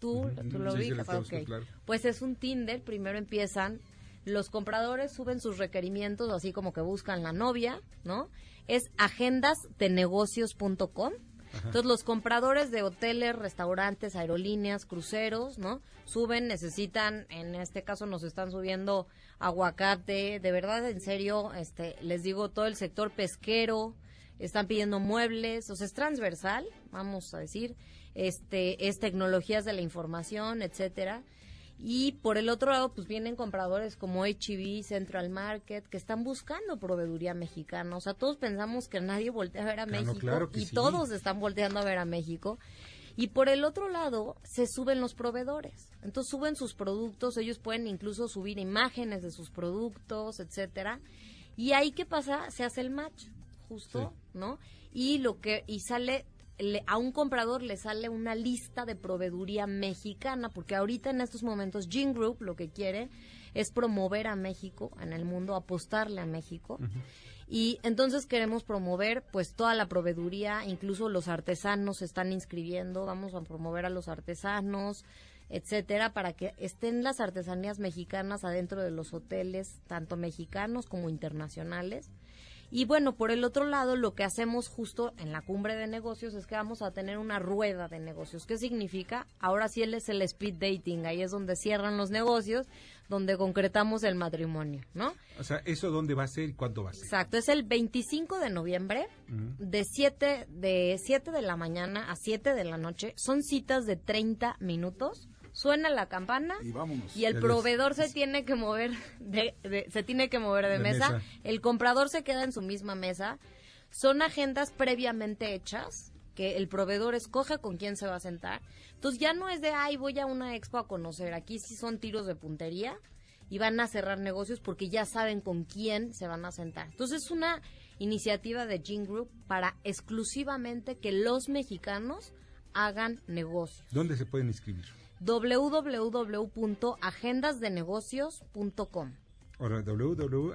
Tú, tú lo Sí, ubicas, claro. Pues es un Tinder, primero empiezan los compradores suben sus requerimientos, así como que buscan la novia, ¿no? Es agendasdenegocios.com. Entonces los compradores de hoteles, restaurantes, aerolíneas, cruceros, ¿no? Suben, necesitan, en este caso nos están subiendo aguacate, de verdad, en serio, este, les digo, todo el sector pesquero, están pidiendo muebles, o sea, es transversal, vamos a decir, este, es tecnologías de la información, etcétera. Y por el otro lado, pues vienen compradores como HB, Central Market, que están buscando proveeduría mexicana. O sea, todos pensamos que nadie voltea a ver a Claro, México claro y sí. todos están volteando a ver a México. Y por el otro lado, se suben los proveedores. Entonces suben sus productos, ellos pueden incluso subir imágenes de sus productos, etcétera. Y ahí qué pasa, se hace el match, justo, ¿no? Y lo que y sale le- a un comprador le sale una lista de proveeduría mexicana, porque ahorita en estos momentos Gene Group lo que quiere es promover a México en el mundo, apostarle a México. Y entonces queremos promover pues toda la proveeduría, incluso los artesanos se están inscribiendo, vamos a promover a los artesanos, etcétera, para que estén las artesanías mexicanas adentro de los hoteles, tanto mexicanos como internacionales. Y bueno, por el otro lado, lo que hacemos justo en la cumbre de negocios es que vamos a tener una rueda de negocios. ¿Qué significa? Ahora sí él es el speed dating, ahí es donde cierran los negocios, donde concretamos el matrimonio, ¿no? O sea, ¿eso dónde va a ser y cuándo va a ser? Exacto, es el 25 de noviembre de 7 de 7 de la mañana a 7 de la noche. Son citas de 30 minutos. Suena la campana Y vámonos. y el proveedor se tiene que mover de, de- se tiene que mover de, De mesa. mesa. El comprador se queda en su misma mesa. Son agendas previamente hechas que el proveedor escoge con quién se va a sentar. Entonces ya no es de, ay, voy a una expo a conocer. Aquí sí son tiros de puntería y van a cerrar negocios porque ya saben con quién se van a sentar. Entonces es una iniciativa de Gene Group para exclusivamente que los mexicanos hagan negocios. ¿Dónde se pueden inscribir? www.agendasdenegocios.com. Ahora, www, w.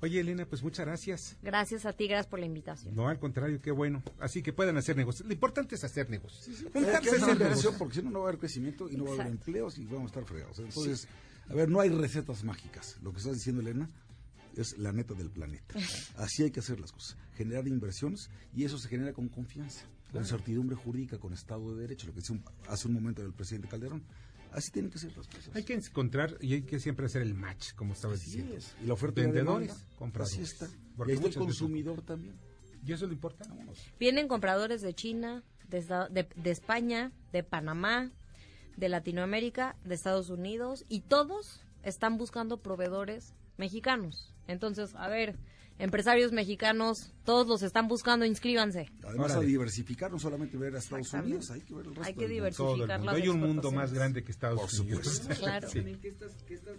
Oye, Elena, pues muchas gracias. Gracias a ti, gracias por la invitación. No, al contrario, qué bueno. Así que puedan hacer negocios. Lo importante es hacer negocios. Hay que Juntarse a hacer negocios. porque si no, no va a haber crecimiento y no va a haber empleos y vamos a estar fregados. Entonces, a ver, no hay recetas mágicas. Lo que está diciendo Elena es la neta del planeta. Así hay que hacer las cosas. Generar inversiones y eso se genera con confianza, con certidumbre jurídica, con Estado de Derecho, lo que decía un- hace un momento el presidente Calderón. Así tienen que ser las cosas. Hay que encontrar y hay que siempre hacer el match, como estabas Así diciendo. es. Y la oferta la Vendedores, demanda, compradores. Así está. Porque y ahí está el consumidor también. ¿Y eso es lo importante? Vienen compradores de China, de, de- de España, de Panamá, de Latinoamérica, de Estados Unidos y todos están buscando proveedores mexicanos. Entonces, a ver, empresarios mexicanos, todos los están buscando, inscríbanse. Además, Órale. a diversificar, no solamente ver a Estados. Unidos, hay que ver el resto Hay que del mundo. diversificar mundo. Hay un mundo más grande que Estados Por Unidos. supuesto. Claro. Sí. que estas, que estas,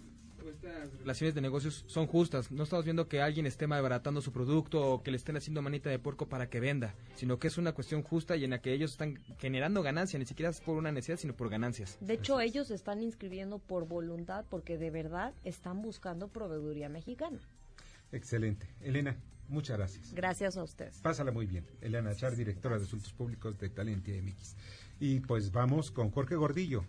estas relaciones de negocios son justas. No estamos viendo que alguien esté malbaratando su producto o que le estén haciendo manita de puerco para que venda, sino que es una cuestión justa y en la que ellos están generando ganancias, ni siquiera es por una necesidad, sino por ganancias. De hecho, ellos se están inscribiendo por voluntad porque de verdad están buscando proveeduría mexicana. Excelente. Elena, muchas gracias. Gracias a ustedes. Pásala muy bien. Elena Char, directora de Asuntos Públicos de Talentia MX. Y pues vamos con Jorge Gordillo.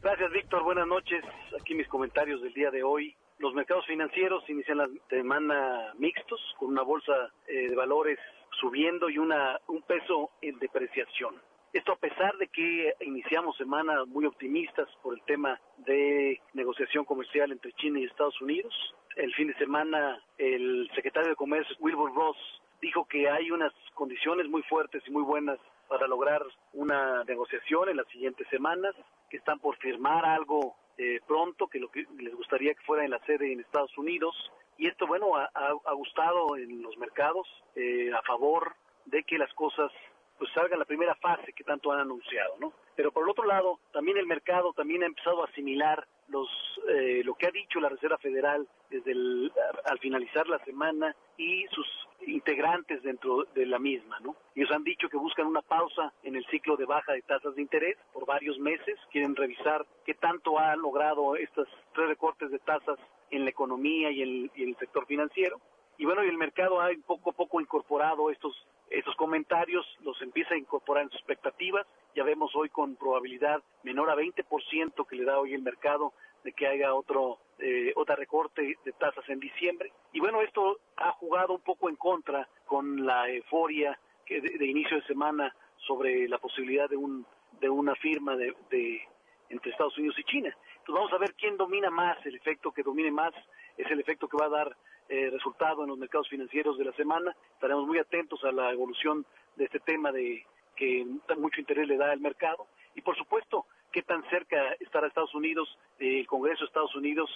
Gracias, Víctor. Buenas noches. Aquí mis comentarios del día de hoy. Los mercados financieros inician la semana mixtos, con una bolsa eh, de valores subiendo y una, un peso en depreciación. Esto a pesar de que iniciamos semanas muy optimistas por el tema de negociación comercial entre China y Estados Unidos. El fin de semana el secretario de Comercio, Wilbur Ross, dijo que hay unas condiciones muy fuertes y muy buenas para lograr una negociación en las siguientes semanas, que están por firmar algo eh, pronto, que lo que les gustaría que fuera en la sede en Estados Unidos. Y esto, bueno, ha, ha gustado en los mercados eh, a favor de que las cosas pues salga la primera fase que tanto han anunciado, ¿no? Pero por el otro lado, también el mercado también ha empezado a asimilar los eh, lo que ha dicho la Reserva Federal desde el, al finalizar la semana y sus integrantes dentro de la misma, ¿no? Ellos han dicho que buscan una pausa en el ciclo de baja de tasas de interés por varios meses, quieren revisar qué tanto ha logrado estos tres recortes de tasas en la economía y en, y el sector financiero y bueno, y el mercado ha poco a poco incorporado estos estos comentarios, los empieza a incorporar en sus expectativas. Ya vemos hoy con probabilidad menor a 20% que le da hoy el mercado de que haya otro eh, recorte de tasas en diciembre. Y bueno, esto ha jugado un poco en contra con la euforia que de, de inicio de semana sobre la posibilidad de un de una firma de, de entre Estados Unidos y China. Entonces vamos a ver quién domina más, el efecto que domine más es el efecto que va a dar eh, resultado en los mercados financieros de la semana. Estaremos muy atentos a la evolución de este tema de que mucho interés le da al mercado y por supuesto qué tan cerca estará Estados Unidos, el Congreso de Estados Unidos,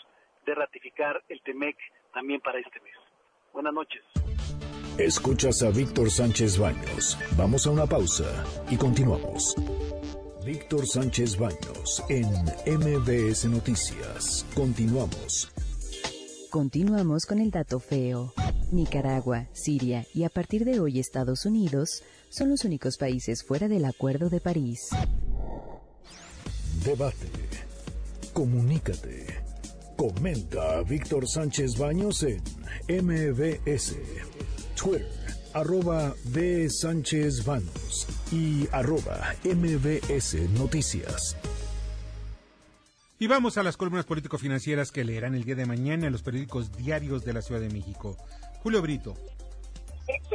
de ratificar el TEMEC también para este mes. Buenas noches. Escuchas a Víctor Sánchez Baños. Vamos a una pausa y continuamos. Víctor Sánchez Baños en MBS Noticias. Continuamos. Continuamos con el dato feo. Nicaragua, Siria y a partir de hoy Estados Unidos son los únicos países fuera del Acuerdo de París. Debate. Comunícate. Comenta a Víctor Sánchez Baños en MBS. Twitter, arroba B. Sánchez Baños y arroba MBS Noticias. Y vamos a las columnas político-financieras que leerán el día de mañana en los periódicos diarios de la Ciudad de México. Julio Brito.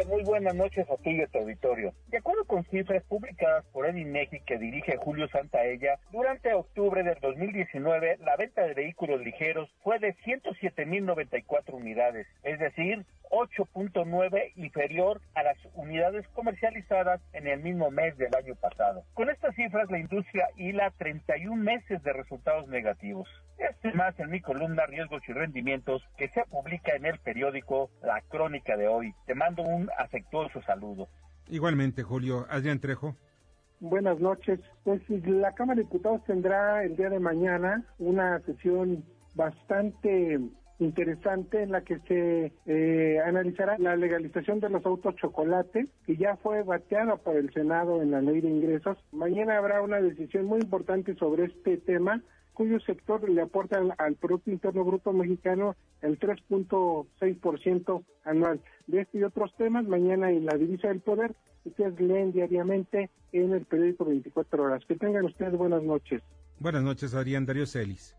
Muy buenas noches a ti y a tu auditorio. De acuerdo con cifras publicadas por el INEGI que dirige Julio Santaella, durante octubre del 2019 la venta de vehículos ligeros fue de 107.094 unidades, es decir, 8.9 inferior a las unidades comercializadas en el mismo mes del año pasado. Con estas cifras la industria hila 31 meses de resultados negativos. Este más en mi columna Riesgos y Rendimientos que se publica en el periódico La Crónica de hoy. Te mando un afectuoso saludo. Igualmente, Julio. Adrián Trejo. Buenas noches. Pues la Cámara de Diputados tendrá el día de mañana una sesión bastante interesante en la que se eh, analizará la legalización de los autos chocolate, que ya fue bateada por el Senado en la ley de ingresos. Mañana habrá una decisión muy importante sobre este tema, cuyo sector le aporta al, Producto Interno Bruto Mexicano el 3.6% anual. De este y otros temas, mañana en la Divisa del Poder, ustedes leen diariamente en el periódico 24 horas. Que tengan ustedes buenas noches. Buenas noches, Adrián Darío Celis.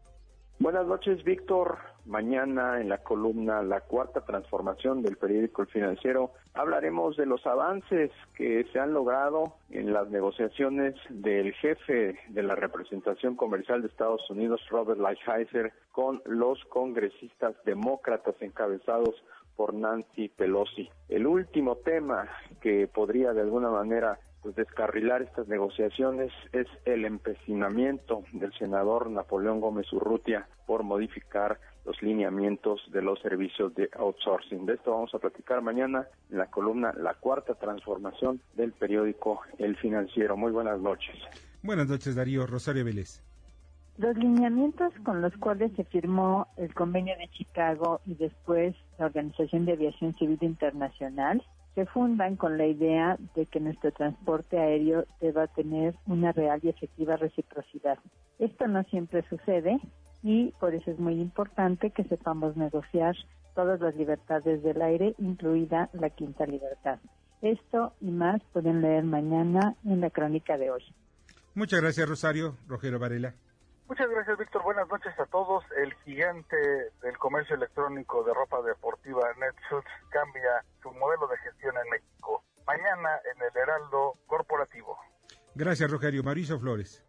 Buenas noches, Víctor. Mañana en la columna La Cuarta Transformación del periódico Financiero hablaremos de los avances que se han logrado en las negociaciones del jefe de la representación comercial de Estados Unidos, Robert Lighthizer, con los congresistas demócratas encabezados por Nancy Pelosi. El último tema que podría de alguna manera pues descarrilar estas negociaciones es el empecinamiento del senador Napoleón Gómez Urrutia por modificar los lineamientos de los servicios de outsourcing. De esto vamos a platicar mañana en la columna La Cuarta Transformación del periódico El Financiero. Muy buenas noches. Buenas noches, Darío. Rosario Vélez. Los lineamientos con los cuales se firmó el convenio de Chicago y después la Organización de Aviación Civil Internacional se fundan con la idea de que nuestro transporte aéreo deba tener una real y efectiva reciprocidad. Esto no siempre sucede y por eso es muy importante que sepamos negociar todas las libertades del aire, incluida la quinta libertad. Esto y más pueden leer mañana en la crónica de hoy. Muchas gracias, Rosario. Rogero Varela. Muchas gracias, Víctor. Buenas noches a todos. El gigante del comercio electrónico de ropa deportiva Netshoes cambia su modelo de gestión en México. Mañana en el Heraldo Corporativo. Gracias, Rogelio. Mauricio Flores.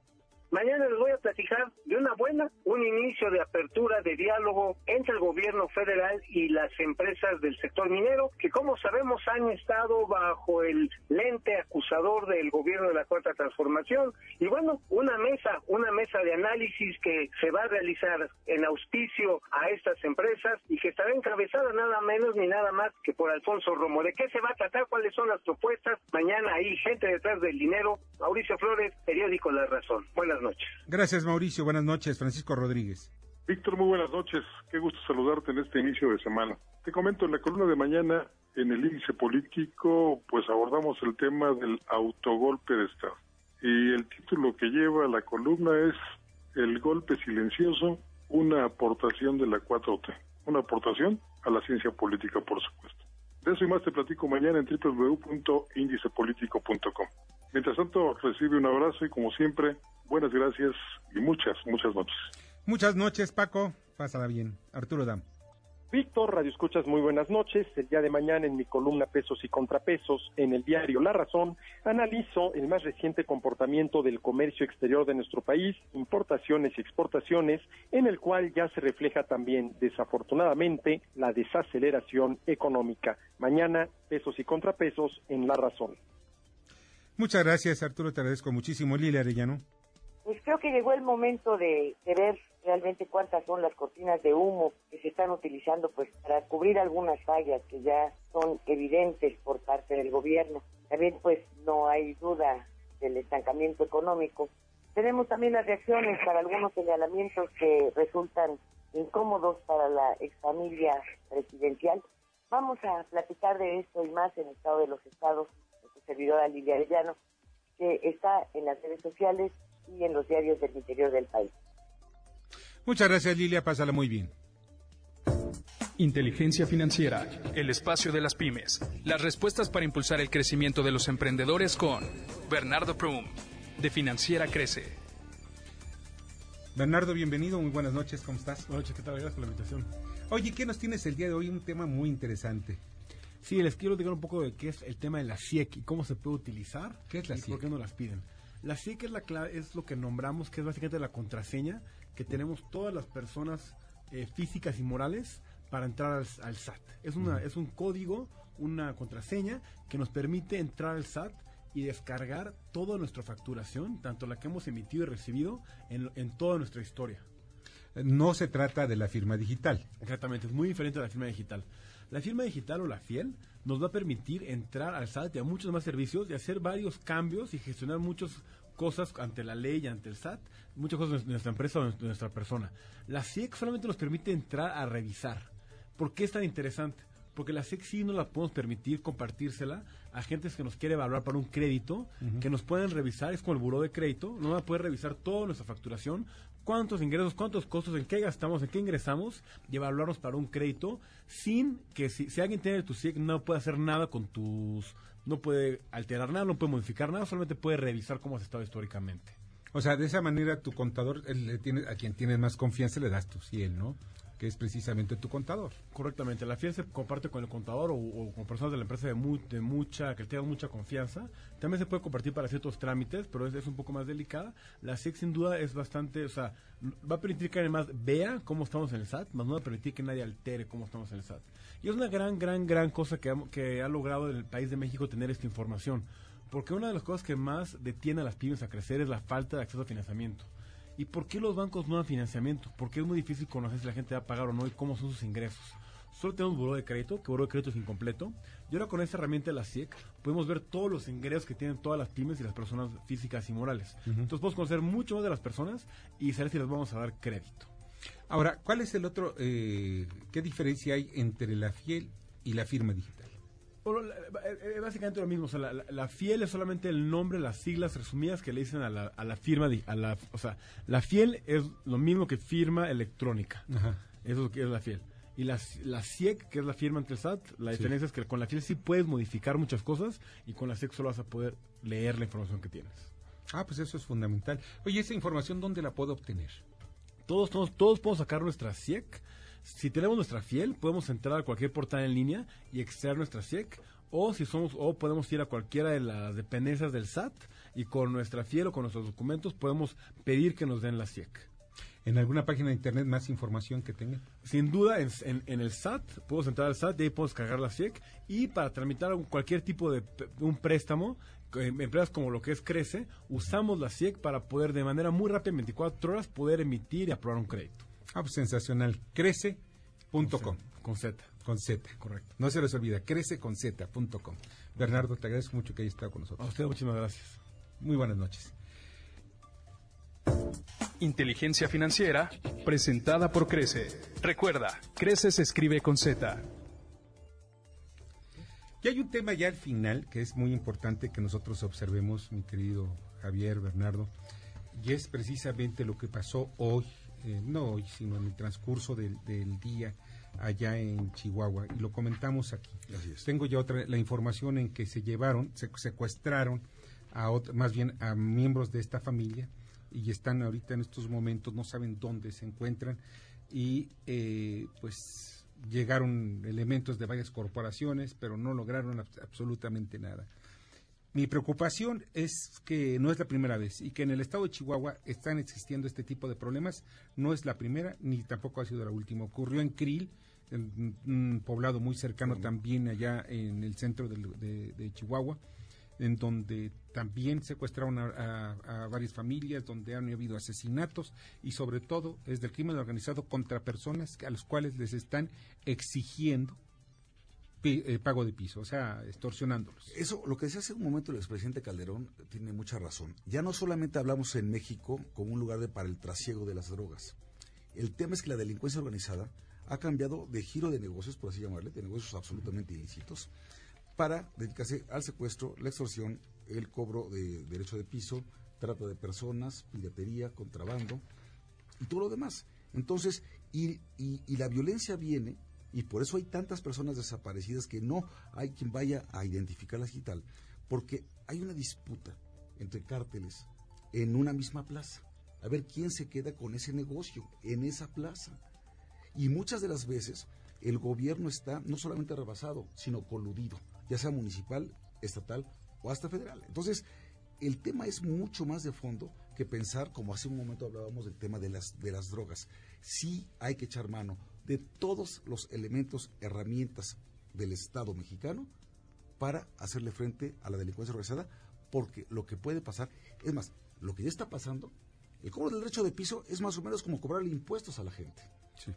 Mañana les voy a platicar de una buena, un inicio de apertura de diálogo entre el gobierno federal y las empresas del sector minero, que como sabemos han estado bajo el lente acusador del gobierno de la Cuarta Transformación. Y bueno, una mesa, una mesa de análisis que se va a realizar en auspicio a estas empresas y que estará encabezada nada menos ni nada más que por Alfonso Romo. ¿De qué se va a tratar? ¿Cuáles son las propuestas? Mañana hay gente detrás del dinero. Mauricio Flores, periódico La Razón. Buenas noches. Gracias, Mauricio. Buenas noches, Francisco Rodríguez. Víctor, muy buenas noches. Qué gusto saludarte en este inicio de semana. Te comento, en la columna de mañana, en el índice político, pues abordamos el tema del autogolpe de Estado. Y el título que lleva la columna es El golpe silencioso, una aportación de la 4T. Una aportación a la ciencia política, por supuesto. De eso y más te platico mañana en www.indicepolitico.com. Mientras tanto, recibe un abrazo y como siempre, buenas gracias y muchas, muchas noches. Muchas noches, Paco. Pásala bien. Arturo Dam. Víctor, Radio Escuchas, muy buenas noches. El día de mañana en mi columna Pesos y Contrapesos en el diario La Razón, analizo el más reciente comportamiento del comercio exterior de nuestro país, importaciones y exportaciones, en el cual ya se refleja también, desafortunadamente, la desaceleración económica. Mañana, Pesos y Contrapesos en La Razón. Muchas gracias, Arturo. Te agradezco muchísimo. Lilia Arellano. Pues creo que llegó el momento de, de, ver realmente cuántas son las cortinas de humo que se están utilizando pues para cubrir algunas fallas que ya son evidentes por parte del gobierno. También pues no hay duda del estancamiento económico. Tenemos también las reacciones para algunos señalamientos que resultan incómodos para la exfamilia presidencial. Vamos a platicar de esto y más en el Estado de los Estados servidora Lilia Arellano, que está en las redes sociales y en los diarios del interior del país. Muchas gracias Lilia, pásala muy bien. Inteligencia financiera, el espacio de las pymes, las respuestas para impulsar el crecimiento de los emprendedores con Bernardo Prum, de Financiera Crece. Bernardo, bienvenido, muy buenas noches, ¿cómo estás? Buenas noches, ¿qué tal? Gracias por la invitación. Oye, ¿qué nos tienes el día de hoy? Un tema muy interesante. Sí, les quiero decir un poco de qué es el tema de la CIEC y cómo se puede utilizar. ¿Qué es la y? ¿Por qué no las piden? La CIEC es, la clave, es lo que nombramos, que es básicamente la contraseña que tenemos todas las personas eh, físicas y morales para entrar al, al SAT. Es, una, es un código, una contraseña que nos permite entrar al SAT y descargar toda nuestra facturación, tanto la que hemos emitido y recibido, en, en toda nuestra historia. No se trata de la firma digital. Exactamente, es muy diferente a la firma digital. La firma digital o la FIEL nos va a permitir entrar al SAT y a muchos más servicios y hacer varios cambios y gestionar muchas cosas ante la ley y ante el SAT, muchas cosas de nuestra empresa o de nuestra persona. La SIEC solamente nos permite entrar a revisar. ¿Por qué es tan interesante? Porque la SIEC sí nos la podemos permitir compartírsela a gente que nos quiere evaluar para un crédito, que nos pueden revisar, es como el buró de crédito, nos va a poder revisar toda nuestra facturación, cuántos ingresos, cuántos costos, en qué gastamos, en qué ingresamos y evaluarnos para un crédito sin que si, si alguien tiene tu SIEC no puede hacer nada con tus, no puede alterar nada, no puede modificar nada, solamente puede revisar cómo has estado históricamente. O sea, de esa manera tu contador, le tiene, a quien tienes más confianza le das tu ciel, ¿no? Que es precisamente tu contador. Correctamente, la FIEL se comparte con el contador o, con personas de la empresa de, mu- de mucha, que tengan mucha confianza. También se puede compartir para ciertos trámites, pero es, es un poco más delicada. La SIEC sin duda es bastante, o sea, va a permitir que además vea cómo estamos en el SAT, más no va a permitir que nadie altere cómo estamos en el SAT. Y es una gran, gran, gran cosa que ha, que ha logrado el país de México tener esta información. Porque una de las cosas que más detiene a las pymes a crecer es la falta de acceso a financiamiento. ¿Y por qué los bancos no dan financiamiento? Porque es muy difícil conocer si la gente va a pagar o no y cómo son sus ingresos. Solo tenemos buró de crédito, que buró de crédito es incompleto. Y ahora con esta herramienta de la CIEC podemos ver todos los ingresos que tienen todas las pymes y las personas físicas y morales. Entonces podemos conocer mucho más de las personas y saber si les vamos a dar crédito. Ahora, ¿cuál es el otro, eh, qué diferencia hay entre la fiel y la firma digital? Bueno, eh, eh, básicamente lo mismo, o sea, la, la- la fiel es solamente el nombre, las siglas resumidas que le dicen a la, a la firma, a la, o sea, la fiel es lo mismo que firma electrónica, Ajá. eso es lo que es la fiel. Y la, la CIEC, que es la firma ante el SAT, la Sí. diferencia es que con la fiel sí puedes modificar muchas cosas y con la CIEC solo vas a poder leer la información que tienes. Ah, pues eso es fundamental. Oye, esa información, ¿dónde la puedo obtener? Todos, todos, todos podemos sacar nuestra CIEC. Si tenemos nuestra fiel, podemos entrar a cualquier portal en línea y extraer nuestra CIEC. O si somos, o podemos ir a cualquiera de las dependencias del SAT y con nuestra fiel o con nuestros documentos podemos pedir que nos den la CIEC. ¿En alguna página de internet más información que tenga? Sin duda, en, en- en el SAT, podemos entrar al SAT y ahí podemos cargar la CIEC. Y para tramitar cualquier tipo de un préstamo, en empresas como lo que es Crece, usamos la CIEC para poder de manera muy rápida, en 24 horas, poder emitir y aprobar un crédito. Ah, pues sensacional. Crece.com. Con Z. Con Z. Correcto. No se les olvida, crececonz.com. Bernardo, te agradezco mucho que hayas estado con nosotros. A usted muchísimas gracias. Muy buenas noches. Inteligencia financiera presentada por Crece. Recuerda, Crece se escribe con Z. Y hay un tema ya al final que es muy importante que nosotros observemos, mi querido Javier, Bernardo, y es precisamente lo que pasó hoy, eh, no hoy, sino en el transcurso del, del día allá en Chihuahua, y lo comentamos aquí. Tengo ya otra, la información en que se llevaron, se secuestraron a más bien a miembros de esta familia, y están ahorita en estos momentos, no saben dónde se encuentran, y eh, pues llegaron elementos de varias corporaciones, pero no lograron abs- absolutamente nada. Mi preocupación es que no es la primera vez y que en el estado de Chihuahua están existiendo este tipo de problemas. No es la primera ni tampoco ha sido la última. Ocurrió en Krill, en un poblado muy cercano también allá en el centro de, de Chihuahua, en donde también secuestraron a, a- a varias familias, donde han habido asesinatos y sobre todo es del crimen organizado contra personas a las cuales les están exigiendo eh, pago de piso, o sea, extorsionándolos. Eso, lo que decía hace un momento el expresidente Calderón, tiene mucha razón. Ya no solamente hablamos en México como un lugar de, para el trasiego de las drogas. El tema es que la delincuencia organizada ha cambiado de giro de negocios, por así llamarle, de negocios absolutamente ilícitos, para dedicarse al secuestro, la extorsión, el cobro de derecho de piso, trata de personas, piratería, contrabando y todo lo demás. Entonces, y, y- y la violencia viene, y por eso hay tantas personas desaparecidas que no hay quien vaya a identificarlas y tal, porque hay una disputa entre cárteles en una misma plaza. A ver quién se queda con ese negocio en esa plaza. Y muchas de las veces el gobierno está no solamente rebasado, sino coludido, ya sea municipal, estatal o hasta federal. Entonces, el tema es mucho más de fondo que pensar, como hace un momento hablábamos del tema de las, de las drogas. Sí hay que echar mano de todos los elementos, herramientas del Estado mexicano para hacerle frente a la delincuencia organizada, porque lo que puede pasar, es más, lo que ya está pasando, el cobro del derecho de piso es más o menos como cobrarle impuestos a la gente.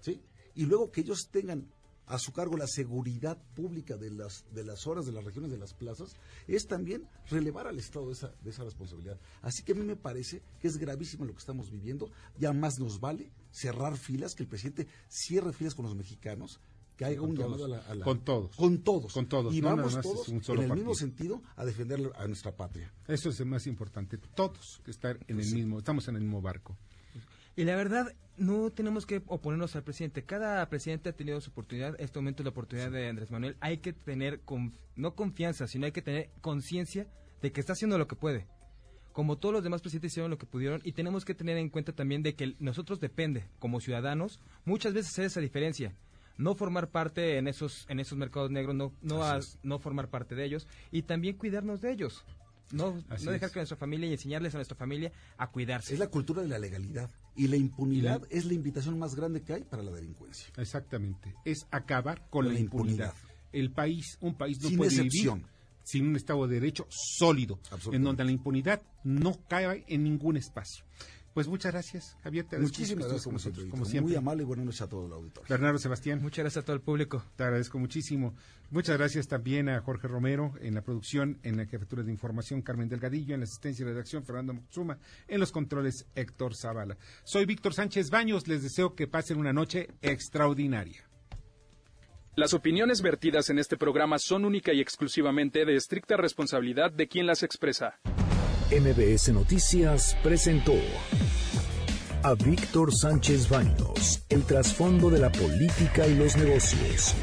¿sí? Y luego que ellos tengan a su cargo la seguridad pública de las, de las horas, de las regiones, de las plazas, es también relevar al Estado de esa, de esa responsabilidad. Así que a mí me parece que es gravísimo lo que estamos viviendo. Ya más nos vale cerrar filas, que el presidente cierre filas con los mexicanos, que haga Con un llamado a la, a la- Con todos. Con todos. Con todos, Y no vamos todos es un solo en el mismo sentido a defender a nuestra patria. Eso es el más importante. Todos estar en el mismo, estamos en el mismo barco. Y la verdad, no tenemos que oponernos al presidente. Cada presidente ha tenido su oportunidad. Este momento es la oportunidad de Andrés Manuel. Hay que tener, conf- no confianza, sino hay que tener conciencia de que está haciendo lo que puede. Como todos los demás presidentes hicieron lo que pudieron. Y tenemos que tener en cuenta también de que nosotros depende, como ciudadanos, muchas veces hacer esa diferencia. No formar parte en esos, en esos mercados negros, no, no, a- no formar parte de ellos. Y también cuidarnos de ellos. No, no dejar es. que nuestra familia y enseñarles a nuestra familia a cuidarse. Es la cultura de la legalidad. Y la impunidad es la invitación más grande que hay para la delincuencia. Exactamente. Es acabar con Con la la impunidad. impunidad. El país, un país no Sin puede excepción. vivir sin un Estado de Derecho sólido, en donde la impunidad no cae en ningún espacio. Pues muchas gracias, Javier. Te agradezco Muchísimas gracias, como nosotros, siempre. como siempre. Muy amable y buenas noches a todo el auditorio. Bernardo Sebastián. Muchas gracias a todo el público. Te agradezco muchísimo. Muchas gracias también a Jorge Romero en la producción, en la jefatura de información, Carmen Delgadillo, en la asistencia y redacción, Fernando Moxuma, en los controles, Héctor Zavala. Soy Víctor Sánchez Baños. Les deseo que pasen una noche extraordinaria. Las opiniones vertidas en este programa son única y exclusivamente de estricta responsabilidad de quien las expresa. MBS Noticias presentó a Víctor Sánchez Baños, el trasfondo de la política y los negocios